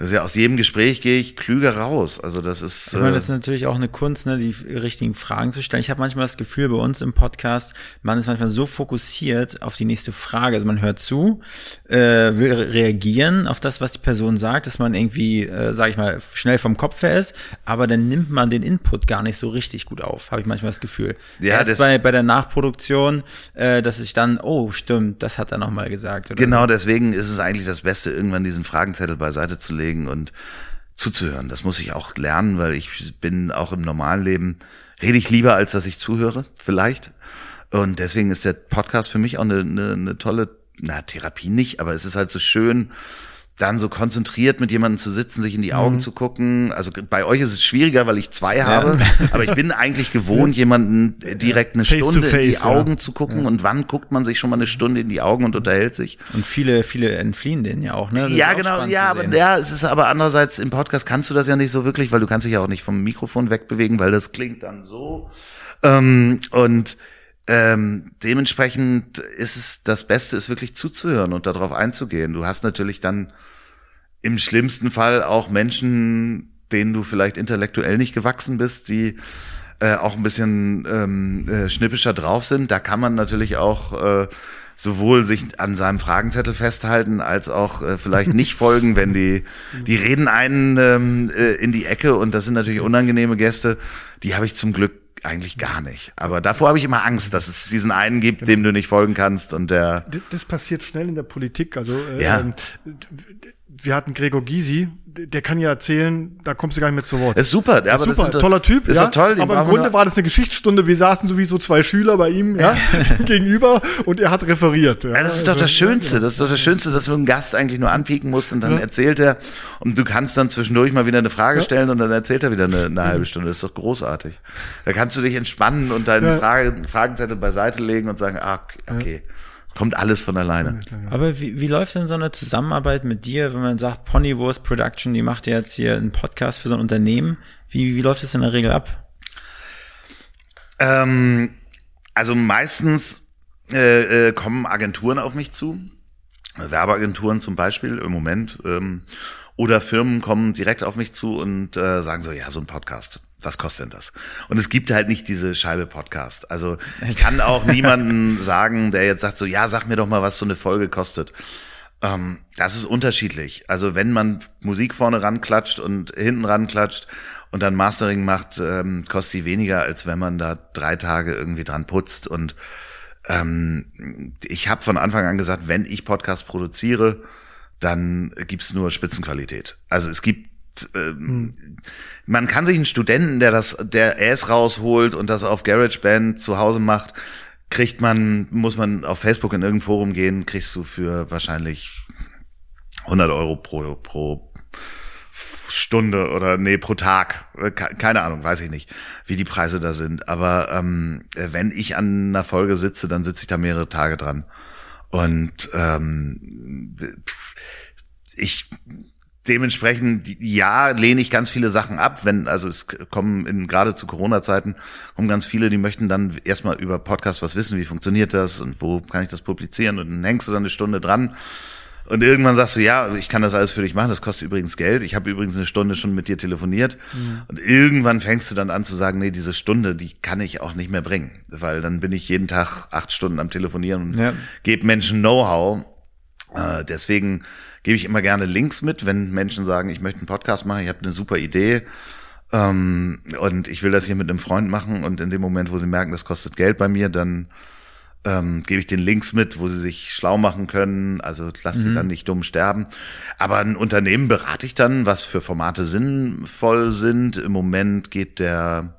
Ist ja aus jedem Gespräch gehe ich klüger raus. Also das ist. Ich meine, das ist äh, natürlich auch eine Kunst, ne, die richtigen Fragen zu stellen. Ich habe manchmal das Gefühl bei uns im Podcast, man ist manchmal so fokussiert auf die nächste Frage. Also man hört zu, äh, will reagieren auf das, was die Person sagt, dass man irgendwie, äh, sage ich mal, schnell vom Kopf her ist, aber dann nimmt man den Input gar nicht so richtig gut auf, habe ich manchmal das Gefühl. Ja, Erst das bei, bei der Nachproduktion, äh, dass ich dann, oh, stimmt, das hat er nochmal gesagt. genau, so. deswegen ist es eigentlich das Beste, irgendwann diesen Fragenzettel beiseite zu loszulegen und zuzuhören. Das muss ich auch lernen, weil ich bin auch im normalen Leben, rede ich lieber, als dass ich zuhöre, vielleicht. Und deswegen ist der Podcast für mich auch eine, eine, eine tolle, na, Therapie nicht, aber es ist halt so schön, dann so konzentriert mit jemandem zu sitzen, sich in die Augen mhm. zu gucken. Also bei euch ist es schwieriger, weil ich zwei habe, aber ich bin eigentlich gewohnt, jemanden direkt eine face Stunde face, in die Augen ja. zu gucken. Ja. Und wann guckt man sich schon mal eine Stunde in die Augen und unterhält sich? Und viele, viele entfliehen denen ja auch, ne? Das ja, genau, ja, aber ja, es ist aber andererseits im Podcast kannst du das ja nicht so wirklich, weil du kannst dich ja auch nicht vom Mikrofon wegbewegen, weil das klingt dann so. Ähm, und ähm, dementsprechend ist es das Beste, ist wirklich zuzuhören und darauf einzugehen. Du hast natürlich dann im schlimmsten Fall auch Menschen, denen du vielleicht intellektuell nicht gewachsen bist, die äh, auch ein bisschen ähm, äh, schnippischer drauf sind. Da kann man natürlich auch äh, sowohl sich an seinem Fragenzettel festhalten, als auch äh, vielleicht nicht folgen, wenn die, die reden einen ähm, äh, in die Ecke und das sind natürlich unangenehme Gäste. Die habe ich zum Glück eigentlich gar nicht. Aber davor habe ich immer Angst, dass es diesen einen gibt, dem du nicht folgen kannst und der. Das passiert schnell in der Politik. Also äh, Ja. ähm, wir hatten Gregor Gysi, der kann ja erzählen, da kommst du gar nicht mehr zu Wort. Ist super, ja, aber das Super, doch- toller Typ, Ist ja. toll. aber im Grunde war das eine Geschichtsstunde. Wir saßen sowieso zwei Schüler bei ihm ja, gegenüber und er hat referiert. Ja, Ja, das ist doch das Schönste. Das ist doch das Schönste, dass du einen Gast eigentlich nur anpieken musst und dann Ja. erzählt er und du kannst dann zwischendurch mal wieder eine Frage stellen und dann erzählt er wieder eine, eine halbe Stunde. Das ist doch großartig. Da kannst du dich entspannen und deinen Ja. Frage, Fragenzettel beiseite legen und sagen, ah, okay, es kommt alles von alleine. Aber wie, wie läuft denn so eine Zusammenarbeit mit dir, wenn man sagt, Ponywurst Production, die macht ja jetzt hier einen Podcast für so ein Unternehmen. Wie, wie läuft das in der Regel ab? Ähm, also meistens äh, äh, kommen Agenturen auf mich zu, Werbeagenturen zum Beispiel im Moment, ähm, oder Firmen kommen direkt auf mich zu und äh, sagen so, ja, so ein Podcast, was kostet denn das? Und es gibt halt nicht diese Scheibe Podcast. Also ich kann auch niemanden sagen, der jetzt sagt so, ja, sag mir doch mal, was so eine Folge kostet. Ähm, das ist unterschiedlich. Also wenn man Musik vorne ranklatscht und hinten ranklatscht und dann Mastering macht, ähm, kostet die weniger, als wenn man da drei Tage irgendwie dran putzt. Und ähm, ich habe von Anfang an gesagt, wenn ich Podcast produziere, dann gibt's nur Spitzenqualität. Also es gibt ähm, man kann sich einen Studenten, der das, der Ass rausholt und das auf GarageBand zu Hause macht, kriegt man, muss man auf Facebook in irgendein Forum gehen, kriegst du für wahrscheinlich 100 Euro pro, pro Stunde oder nee, pro Tag. Äh, ke- Keine Ahnung, weiß ich nicht, wie die Preise da sind. Aber ähm, äh, wenn ich an einer Folge sitze, dann sitze ich da mehrere Tage dran. Und ähm, ich dementsprechend, ja, lehne ich ganz viele Sachen ab, wenn, also es kommen in, gerade zu Corona-Zeiten, kommen ganz viele, die möchten dann erstmal über Podcast was wissen, wie funktioniert das und wo kann ich das publizieren und dann hängst du dann eine Stunde dran. Und irgendwann sagst du, ja, ich kann das alles für dich machen, das kostet übrigens Geld, ich habe übrigens eine Stunde schon mit dir telefoniert. Und irgendwann fängst du dann an zu sagen, nee, diese Stunde, die kann ich auch nicht mehr bringen, weil dann bin ich jeden Tag acht Stunden am Telefonieren und Ja. gebe Menschen Know-how, äh, deswegen gebe ich immer gerne Links mit, wenn Menschen sagen, ich möchte einen Podcast machen, ich habe eine super Idee ähm, und ich will das hier mit einem Freund machen und in dem Moment, wo sie merken, das kostet Geld bei mir, dann ähm, gebe ich den Links mit, wo sie sich schlau machen können, also lass sie dann nicht dumm sterben. Aber ein Unternehmen berate ich dann, was für Formate sinnvoll sind. Im Moment geht der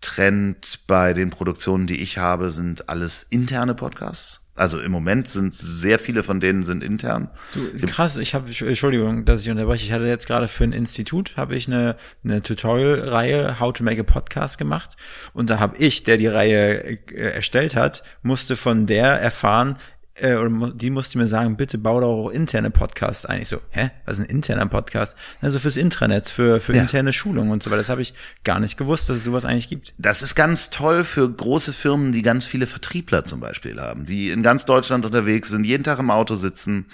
Trend bei den Produktionen, die ich habe, sind alles interne Podcasts. Also im Moment sind sehr viele von denen sind intern. Du, krass, ich habe, Entschuldigung, dass ich unterbreche. Ich hatte jetzt gerade für ein Institut, habe ich eine, eine Tutorial-Reihe How to Make a Podcast gemacht. Und da habe ich, der die Reihe äh, erstellt hat, musste von der erfahren, äh, oder die musste mir sagen, bitte bau doch auch interne Podcasts ein. Ich so, hä, was ist ein interner Podcast? Also fürs Intranet, für, für Ja. interne Schulungen und so weiter. Das habe ich gar nicht gewusst, dass es sowas eigentlich gibt. Das ist ganz toll für große Firmen, die ganz viele Vertriebler zum Beispiel haben, die in ganz Deutschland unterwegs sind, jeden Tag im Auto sitzen.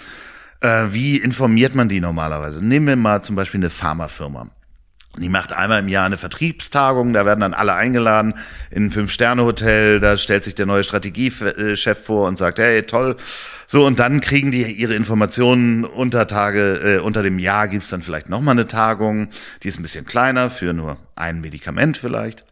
Äh, wie informiert man die normalerweise? Nehmen wir mal zum Beispiel eine Pharmafirma. Die macht einmal im Jahr eine Vertriebstagung, da werden dann alle eingeladen in ein Fünf-Sterne-Hotel, da stellt sich der neue Strategiechef vor und sagt, hey, toll. So, und dann kriegen die ihre Informationen unter Tage, äh, unter dem Jahr. Gibt's dann vielleicht nochmal eine Tagung, die ist ein bisschen kleiner, für nur ein Medikament vielleicht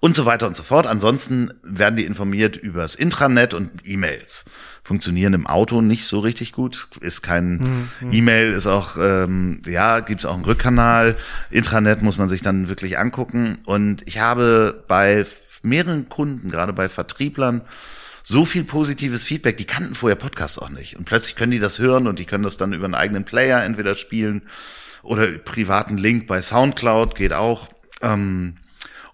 und so weiter und so fort. Ansonsten werden die informiert übers Intranet und E-Mails. Funktionieren im Auto nicht so richtig gut. Ist kein E-Mail, ist auch, ähm, ja, gibt es auch einen Rückkanal. Intranet muss man sich dann wirklich angucken. Und ich habe bei mehreren Kunden, gerade bei Vertrieblern, so viel positives Feedback, die kannten vorher Podcasts auch nicht. Und plötzlich können die das hören und die können das dann über einen eigenen Player entweder spielen oder privaten Link bei Soundcloud geht auch. Ähm,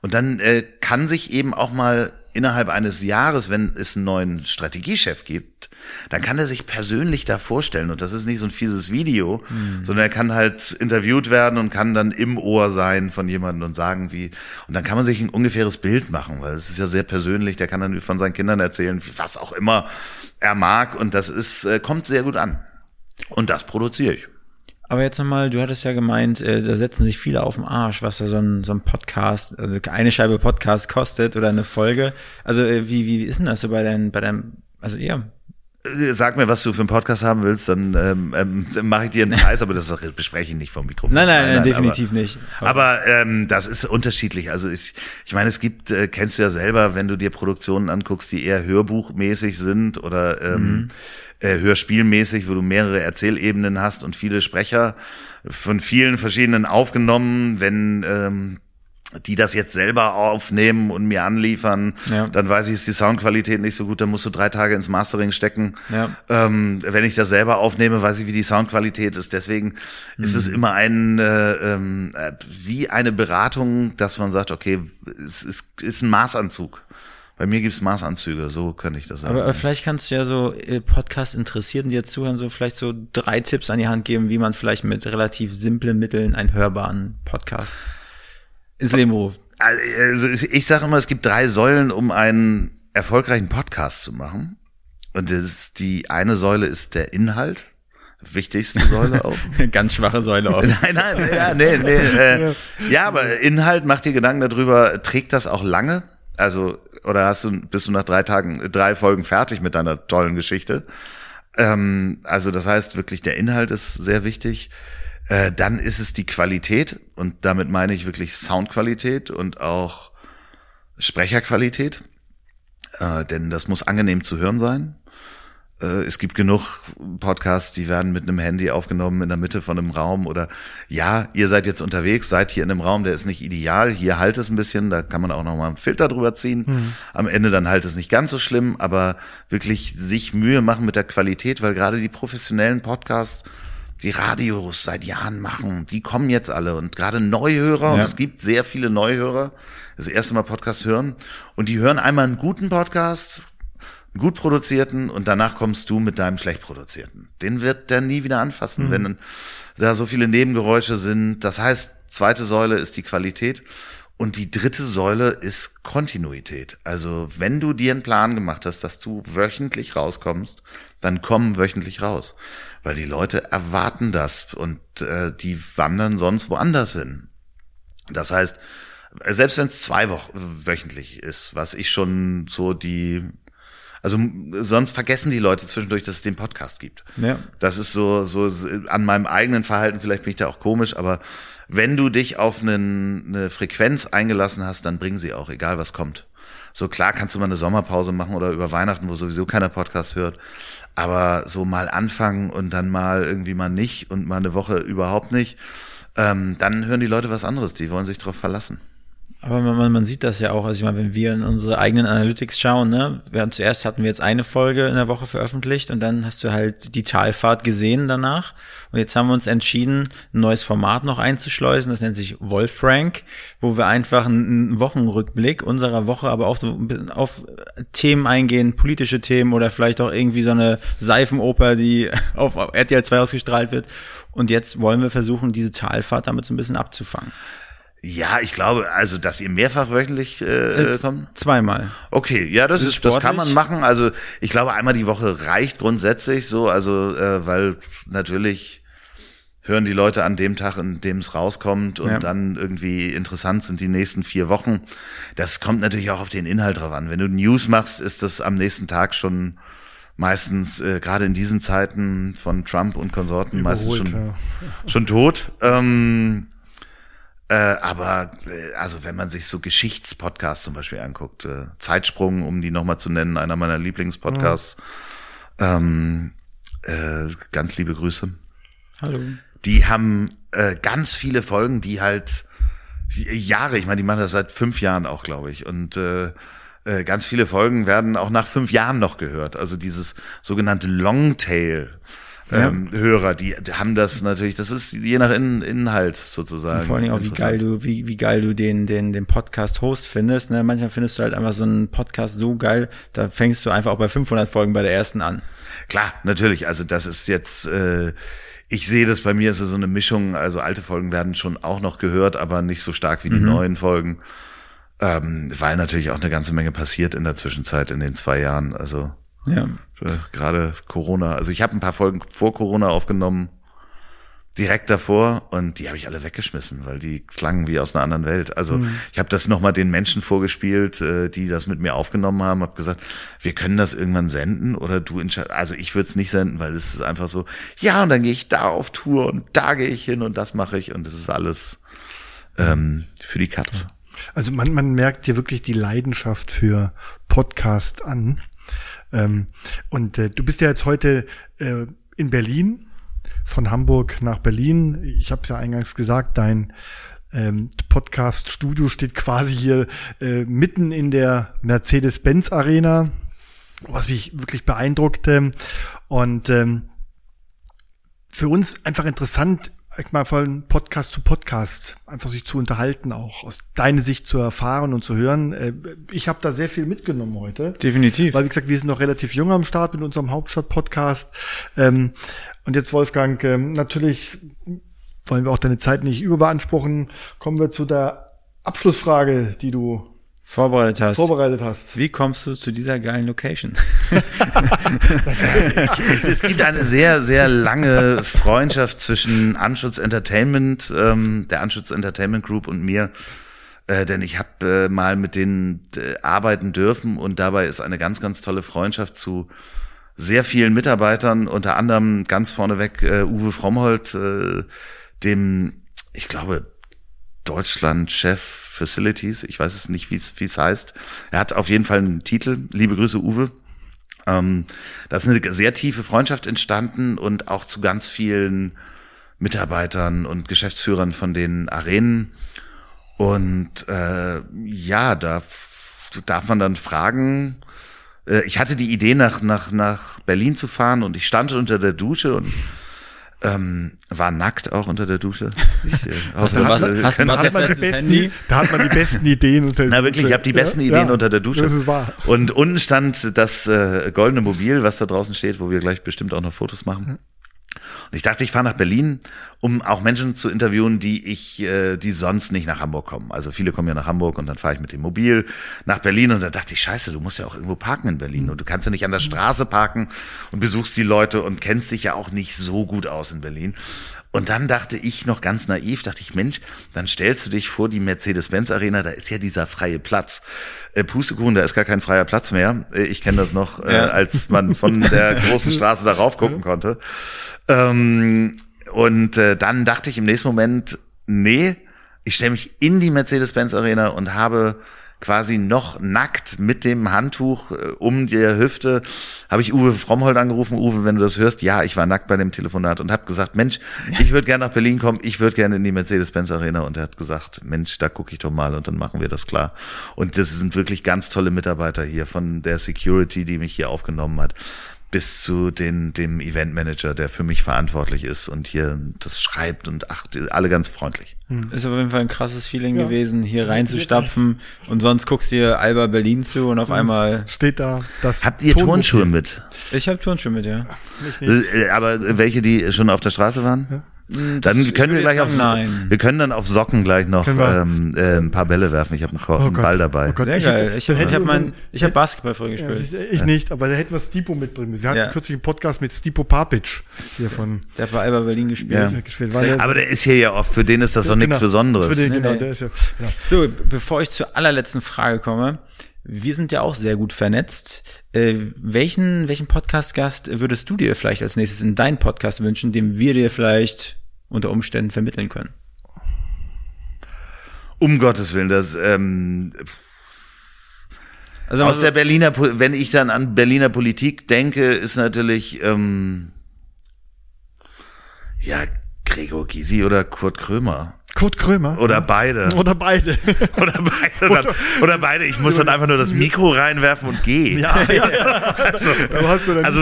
und dann äh, kann sich eben auch mal innerhalb eines Jahres, wenn es einen neuen Strategiechef gibt, dann kann er sich persönlich da vorstellen. Und das ist nicht so ein fieses Video, sondern er kann halt interviewt werden und kann dann im Ohr sein von jemandem und sagen, wie. Und dann kann man sich ein ungefähres Bild machen, weil es ist ja sehr persönlich. Der kann dann von seinen Kindern erzählen, was auch immer er mag. Und das ist, äh, kommt sehr gut an. Und das produziere ich. Aber jetzt nochmal, du hattest ja gemeint, äh, da setzen sich viele auf den Arsch, was da so ein, so ein Podcast, also eine Scheibe Podcast kostet oder eine Folge. Also äh, wie, wie ist denn das so bei, dein, bei deinem Also ja, Äh, Sag mir, was du für einen Podcast haben willst, dann ähm, ähm, mache ich dir einen Preis, aber das bespreche ich nicht vom Mikrofon. Nein, nein, nein, definitiv aber, nicht. Aber ähm, das ist unterschiedlich. Also ich, ich meine, es gibt, äh, kennst du ja selber, wenn du dir Produktionen anguckst, die eher hörbuchmäßig sind oder ähm, Mhm. Äh, hörspielmäßig, wo du mehrere Erzählebenen hast und viele Sprecher von vielen verschiedenen aufgenommen, wenn ähm, die das jetzt selber aufnehmen und mir anliefern, Ja. dann weiß ich, ist die Soundqualität nicht so gut, dann musst du drei Tage ins Mastering stecken. Ja. Ähm, wenn ich das selber aufnehme, weiß ich, wie die Soundqualität ist. Deswegen ist Mhm. es immer ein äh, ähm, äh, wie eine Beratung, dass man sagt, okay, es ist, ist ein Maßanzug. Bei mir gibt's Maßanzüge, so könnte ich das sagen. Aber, aber vielleicht kannst du ja so äh, Podcast-Interessierten, die jetzt zuhören, so vielleicht so drei Tipps an die Hand geben, wie man vielleicht mit relativ simplen Mitteln einen hörbaren Podcast ins Leben ruft. Also ich, sage immer, es gibt drei Säulen, um einen erfolgreichen Podcast zu machen. Und das, die eine Säule ist der Inhalt, wichtigste Säule auch. Ganz schwache Säule auf. Nein, nein, ja, nee, nee. Äh, ja, aber Inhalt, mach dir Gedanken darüber, trägt das auch lange? Also, oder hast du, bist du nach drei Tagen, drei Folgen fertig mit deiner tollen Geschichte? Ähm, also, das heißt wirklich, der Inhalt ist sehr wichtig. Äh, dann ist es die Qualität und damit meine ich wirklich Soundqualität und auch Sprecherqualität. Äh, denn das muss angenehm zu hören sein. Äh, es gibt genug Podcasts, die werden mit einem Handy aufgenommen in der Mitte von einem Raum oder ja, ihr seid jetzt unterwegs, seid hier in einem Raum, der ist nicht ideal, hier halt es ein bisschen, da kann man auch noch mal einen Filter drüber ziehen. Am Ende dann halt es nicht ganz so schlimm, aber wirklich sich Mühe machen mit der Qualität, weil gerade die professionellen Podcasts die Radios seit Jahren machen, die kommen jetzt alle und gerade Neuhörer, und Ja. es gibt sehr viele Neuhörer, das erste Mal Podcast hören und die hören einmal einen guten Podcast, gut produzierten und danach kommst du mit deinem schlecht produzierten. Den wird der nie wieder anfassen, wenn da so viele Nebengeräusche sind. Das heißt, zweite Säule ist die Qualität und die dritte Säule ist Kontinuität. Also wenn du dir einen Plan gemacht hast, dass du wöchentlich rauskommst, dann komm wöchentlich raus. Weil die Leute erwarten das und äh, die wandern sonst woanders hin. Das heißt, selbst wenn es zwei Wochen wöchentlich ist, was ich schon so die, also sonst vergessen die Leute zwischendurch, dass es den Podcast gibt. Ja. Das ist so, so an meinem eigenen Verhalten, vielleicht bin ich da auch komisch, aber wenn du dich auf einen, eine Frequenz eingelassen hast, dann bring sie auch, egal was kommt. So klar kannst du mal eine Sommerpause machen oder über Weihnachten, wo sowieso keiner Podcast hört. Aber so mal anfangen und dann mal irgendwie mal nicht und mal eine Woche überhaupt nicht, ähm, dann hören die Leute was anderes. Die wollen sich darauf verlassen. Aber man, man, sieht das ja auch, also ich meine, wenn wir in unsere eigenen Analytics schauen, ne, wir hatten zuerst hatten wir jetzt eine Folge in der Woche veröffentlicht und dann hast du halt die Talfahrt gesehen danach. Und jetzt haben wir uns entschieden, ein neues Format noch einzuschleusen, das nennt sich Wolfrank, wo wir einfach einen Wochenrückblick unserer Woche, aber auch so auf Themen eingehen, politische Themen oder vielleicht auch irgendwie so eine Seifenoper, die auf RTL 2 ausgestrahlt wird. Und jetzt wollen wir versuchen, diese Talfahrt damit so ein bisschen abzufangen. Ja, ich glaube, also, dass ihr mehrfach wöchentlich äh, kommt. Zweimal. Okay, ja, das Ist ist, das kann man machen. Also ich glaube, einmal die Woche reicht grundsätzlich so, also äh, weil natürlich hören die Leute an dem Tag, in dem es rauskommt und Ja. dann irgendwie interessant sind die nächsten vier Wochen. Das kommt natürlich auch auf den Inhalt drauf an. Wenn du News machst, ist das am nächsten Tag schon meistens, äh, gerade in diesen Zeiten von Trump und Konsorten, meistens Überholt, schon, ja. schon tot. Ähm, äh, aber äh, also wenn man sich so Geschichtspodcasts zum Beispiel anguckt, äh, Zeitsprung, um die nochmal zu nennen, einer meiner Lieblingspodcasts, ähm, äh, ganz liebe Grüße. Hallo. Die haben äh, ganz viele Folgen, die halt Jahre, ich meine, die machen das seit fünf Jahren auch, glaube ich. Und äh, äh, ganz viele Folgen werden auch nach fünf Jahren noch gehört. Also dieses sogenannte Longtail. Ähm, Hörer, die, die haben das natürlich, das ist je nach In Inhalt sozusagen. Vor allen Dingen auch, wie geil du, wie, wie geil du den, den, den Podcast-Host findest. Ne? Manchmal findest du halt einfach so einen Podcast so geil, da fängst du einfach auch bei 500 Folgen bei der ersten an. Klar, natürlich. Also das ist jetzt, äh, ich sehe das bei mir, ist so eine Mischung. Also alte Folgen werden schon auch noch gehört, aber nicht so stark wie die neuen Folgen. Ähm, weil natürlich auch eine ganze Menge passiert in der Zwischenzeit in den zwei Jahren. Also Ja. äh, gerade Corona. Also ich habe ein paar Folgen vor Corona aufgenommen. direkt davor und die habe ich alle weggeschmissen, weil die klangen wie aus einer anderen Welt. Also mhm. ich habe das nochmal den Menschen vorgespielt, äh, die das mit mir aufgenommen haben, habe gesagt, wir können das irgendwann senden oder du entscheidest, also ich würde es nicht senden, weil es ist einfach so, ja und dann gehe ich da auf Tour und da gehe ich hin und das mache ich und das ist alles ähm, für die Katze. Also man, man merkt dir wirklich die Leidenschaft für Podcast an. Ähm, und äh, du bist ja jetzt heute äh, in Berlin von Hamburg nach Berlin. Ich habe es ja eingangs gesagt, dein ähm, Podcast-Studio steht quasi hier äh, mitten in der Mercedes-Benz-Arena, was mich wirklich beeindruckte. Und ähm, für uns einfach interessant, mal von Podcast zu Podcast einfach sich zu unterhalten, auch aus deiner Sicht zu erfahren und zu hören. Äh, ich habe da sehr viel mitgenommen heute. Definitiv. Weil, wie gesagt, wir sind noch relativ jung am Start mit unserem Hauptstadt-Podcast. Ähm, und jetzt, Wolfgang, ähm, natürlich wollen wir auch deine Zeit nicht überbeanspruchen. Kommen wir zu der Abschlussfrage, die du vorbereitet hast. Vorbereitet hast. Wie kommst du zu dieser geilen Location? es, es, gibt eine sehr, sehr lange Freundschaft zwischen Anschutz Entertainment, ähm, der Anschutz Entertainment Group und mir. Äh, denn ich habe äh, mal mit denen äh, arbeiten dürfen und dabei ist eine ganz, ganz tolle Freundschaft zu sehr vielen Mitarbeitern, unter anderem ganz vorneweg äh, Uwe Frommholt, äh, dem, ich glaube, Deutschland-Chef Facilities. Ich weiß es nicht, wie es heißt. Er hat auf jeden Fall einen Titel. Liebe Grüße, Uwe. Ähm, da ist eine sehr tiefe Freundschaft entstanden und auch zu ganz vielen Mitarbeitern und Geschäftsführern von den Arenen. Und äh, ja, da darf man dann fragen, äh, ich hatte die Idee, nach, nach, nach Berlin zu fahren und ich stand unter der Dusche und ähm, war nackt auch unter der Dusche. Ich, äh, also was, da, hat man die besten, da hat man die besten Ideen unter der Na wirklich, ich habe die besten ja? Ideen ja, unter der Dusche. Das ist wahr. Und unten stand das äh, goldene Mobil, was da draußen steht, wo wir gleich bestimmt auch noch Fotos machen. Und ich dachte, ich fahre nach Berlin, um auch Menschen zu interviewen, die ich, äh, die sonst nicht nach Hamburg kommen. Also viele kommen ja nach Hamburg und dann fahre ich mit dem Mobil nach Berlin und da dachte ich, scheiße, du musst ja auch irgendwo parken in Berlin und du kannst ja nicht an der Straße parken und besuchst die Leute und kennst dich ja auch nicht so gut aus in Berlin. Und dann dachte ich noch ganz naiv, dachte ich, Mensch, dann stellst du dich vor die Mercedes-Benz-Arena, da ist ja dieser freie Platz. Äh, Pustekuchen, da ist gar kein freier Platz mehr. Äh, ich kenne das noch, äh, ja. als man von der großen Straße darauf gucken konnte. Ähm, und äh, dann dachte ich im nächsten Moment, nee, ich stelle mich in die Mercedes-Benz-Arena und habe quasi noch nackt mit dem Handtuch äh, um die Hüfte, habe ich Uwe Frommhold angerufen. Uwe, wenn du das hörst, ja, ich war nackt bei dem Telefonat und habe gesagt, Mensch, ich würde gerne nach Berlin kommen, ich würde gerne in die Mercedes-Benz Arena. Und er hat gesagt, Mensch, da gucke ich doch mal und dann machen wir das klar. Und das sind wirklich ganz tolle Mitarbeiter hier von der Security, die mich hier aufgenommen hat bis zu den, dem Eventmanager, der für mich verantwortlich ist und hier das schreibt und ach, alle ganz freundlich. Hm. Ist auf jeden Fall ein krasses Feeling ja. gewesen, hier reinzustapfen und sonst guckst du dir Alba Berlin zu und auf mhm. einmal steht da das. Habt ihr Turnschuhe mit? Ich habe Turnschuhe mit, ja. Nicht, nicht. Äh, aber welche, die schon auf der Straße waren? Ja. Hm, dann können wir gleich auf nein. wir können dann auf Socken gleich noch ähm, äh, ein paar Bälle werfen. Ich habe einen, oh einen Ball dabei. Oh Gott. Sehr geil. Ich, habe mein, ich habe Basketball früher gespielt. Ja, ich nicht, aber da hätten wir Stipo mitbringen müssen. Wir hatten ja. kürzlich einen Podcast mit Stipo Papic hier von. Der hat bei Alba Berlin gespielt. Ja. gespielt. Der, aber der ist hier ja oft. Für den ist das doch genau, nichts Besonderes. Für den, nee, genau, nee. der ist ja. Genau. So, bevor ich zur allerletzten Frage komme. Wir sind ja auch sehr gut vernetzt. Äh, welchen, welchen Podcast-Gast würdest du dir vielleicht als nächstes in deinen Podcast wünschen, dem wir dir vielleicht unter Umständen vermitteln können. Um Gottes Willen, das ähm, also aus der Berliner, wenn ich dann an Berliner Politik denke, ist natürlich ähm, ja Gregor Gysi oder Kurt Krömer. Kurt Krömer. Oder beide. Oder beide. oder beide. Oder, oder, beide. Ich muss dann einfach nur das Mikro reinwerfen und gehen. Ja, ja. also, also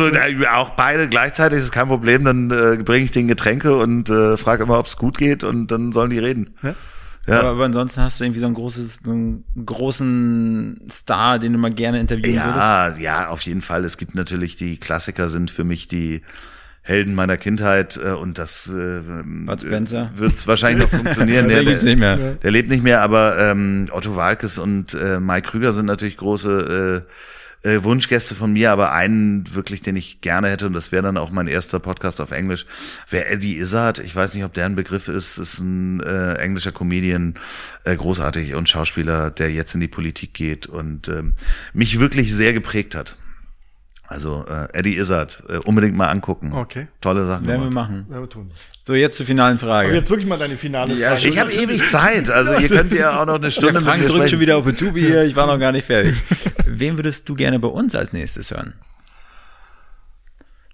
auch beide gleichzeitig ist kein Problem. Dann äh, bringe ich den Getränke und äh, frage immer, ob es gut geht und dann sollen die reden. Ja? Ja. Aber, aber, ansonsten hast du irgendwie so ein großes, so einen großen Star, den du mal gerne interviewen ja, würdest? Ja, ja, auf jeden Fall. Es gibt natürlich die Klassiker sind für mich die Helden meiner Kindheit äh, und das äh, Spencer. wird es wahrscheinlich noch funktionieren. der, der, nicht mehr. der lebt nicht mehr, aber ähm, Otto Walkes und äh, Mike Krüger sind natürlich große äh, Wunschgäste von mir, aber einen wirklich, den ich gerne hätte, und das wäre dann auch mein erster Podcast auf Englisch, wäre Eddie Izzard. Ich weiß nicht, ob der ein Begriff ist, ist ein äh, englischer Comedian, äh, großartig und Schauspieler, der jetzt in die Politik geht und ähm, mich wirklich sehr geprägt hat. Also äh, Eddie Izzard, äh, unbedingt mal angucken. Okay. Tolle Sachen. Werden wir machen. Ja, wir tun. So, jetzt zur finalen Frage. Aber jetzt wirklich mal deine finale Ja, Frage. Ich habe ewig Zeit, also ihr könnt ja auch noch eine Stunde Der Frank mit mir drückt sprechen. schon wieder auf die Tube hier, ich war noch gar nicht fertig. Wen würdest du gerne bei uns als nächstes hören?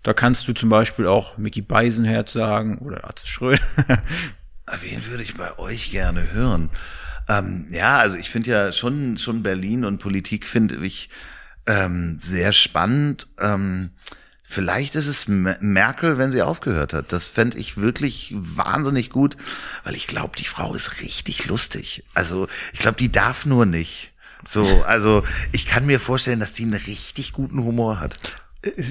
Da kannst du zum Beispiel auch Mickey Beisenherz sagen oder Arthur Schröder. Wen würde ich bei euch gerne hören? Ähm, ja, also ich finde ja schon, schon Berlin und Politik finde ich ähm, sehr spannend. Ähm, vielleicht ist es Merkel, wenn sie aufgehört hat. Das fände ich wirklich wahnsinnig gut, weil ich glaube, die Frau ist richtig lustig. Also ich glaube, die darf nur nicht. So, also ich kann mir vorstellen, dass die einen richtig guten Humor hat.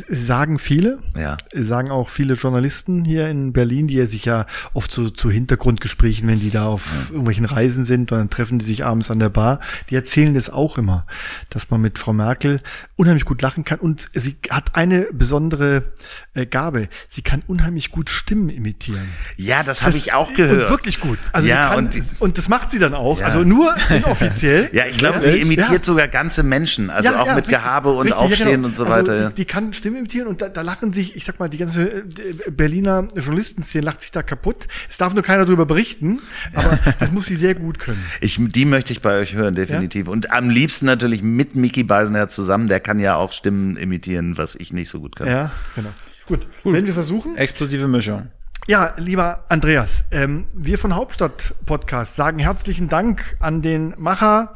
Sagen viele, Ja. sagen auch viele Journalisten hier in Berlin, die ja sich ja oft so zu Hintergrundgesprächen, wenn die da auf irgendwelchen Reisen sind, und dann treffen die sich abends an der Bar, die erzählen das auch immer, dass man mit Frau Merkel unheimlich gut lachen kann und sie hat eine besondere äh, Gabe, sie kann unheimlich gut Stimmen imitieren. Ja, das habe ich auch gehört. Und wirklich gut. Also ja, sie kann, und und, das macht sie dann auch, Ja. also nur inoffiziell. Ja, ich glaube, Ja, sie imitiert ja. sogar ganze Menschen, also Ja, auch ja, mit Gehabe und richtig, ja, Aufstehen genau. und so Also, weiter. ja. Die, die kann Stimmen imitieren und da, da lachen sich, ich sag mal, die ganze äh, Berliner Journalistenszene lacht sich da kaputt. Es darf nur keiner drüber berichten, aber das muss sie sehr gut können. Ich, die möchte ich bei euch hören, definitiv. Und am liebsten natürlich mit Mickey Beisenherz zusammen. Der kann ja auch Stimmen imitieren, was ich nicht so gut kann. Ja, genau. Gut, wenn wir versuchen. Explosive Mischung. Ja, lieber Andreas, ähm, wir von Hauptstadt Podcast sagen herzlichen Dank an den Macher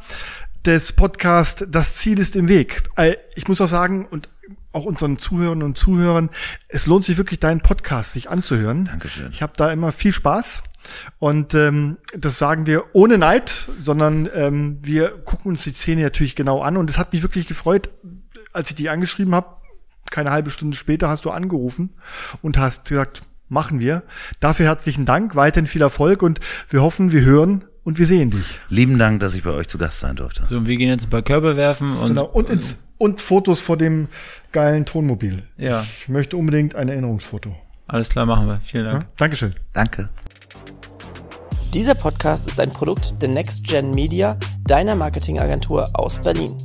des Podcasts Das Ziel ist im Weg. Äh, ich muss auch sagen, und auch unseren Zuhörern und Zuhörern, es lohnt sich wirklich, deinen Podcast sich anzuhören. Dankeschön. Ich habe da immer viel Spaß. Und ähm, das sagen wir ohne Neid, sondern ähm, wir gucken uns die Szene natürlich genau an. Und es hat mich wirklich gefreut, als ich dich angeschrieben habe. Keine halbe Stunde später hast du angerufen und hast gesagt, machen wir. Dafür herzlichen Dank, weiterhin viel Erfolg und wir hoffen, wir hören und wir sehen dich. Lieben Dank, dass ich bei euch zu Gast sein durfte. So, und wir gehen jetzt ein paar Körbe werfen und Genau. Und, ins, und Fotos vor dem geilen Tonmobil. Ja. Ich möchte unbedingt ein Erinnerungsfoto. alles klar machen wir. Vielen Dank. Ja? Dankeschön. Danke. Dieser Podcast ist ein Produkt der Next Gen Media, deiner Marketingagentur aus Berlin.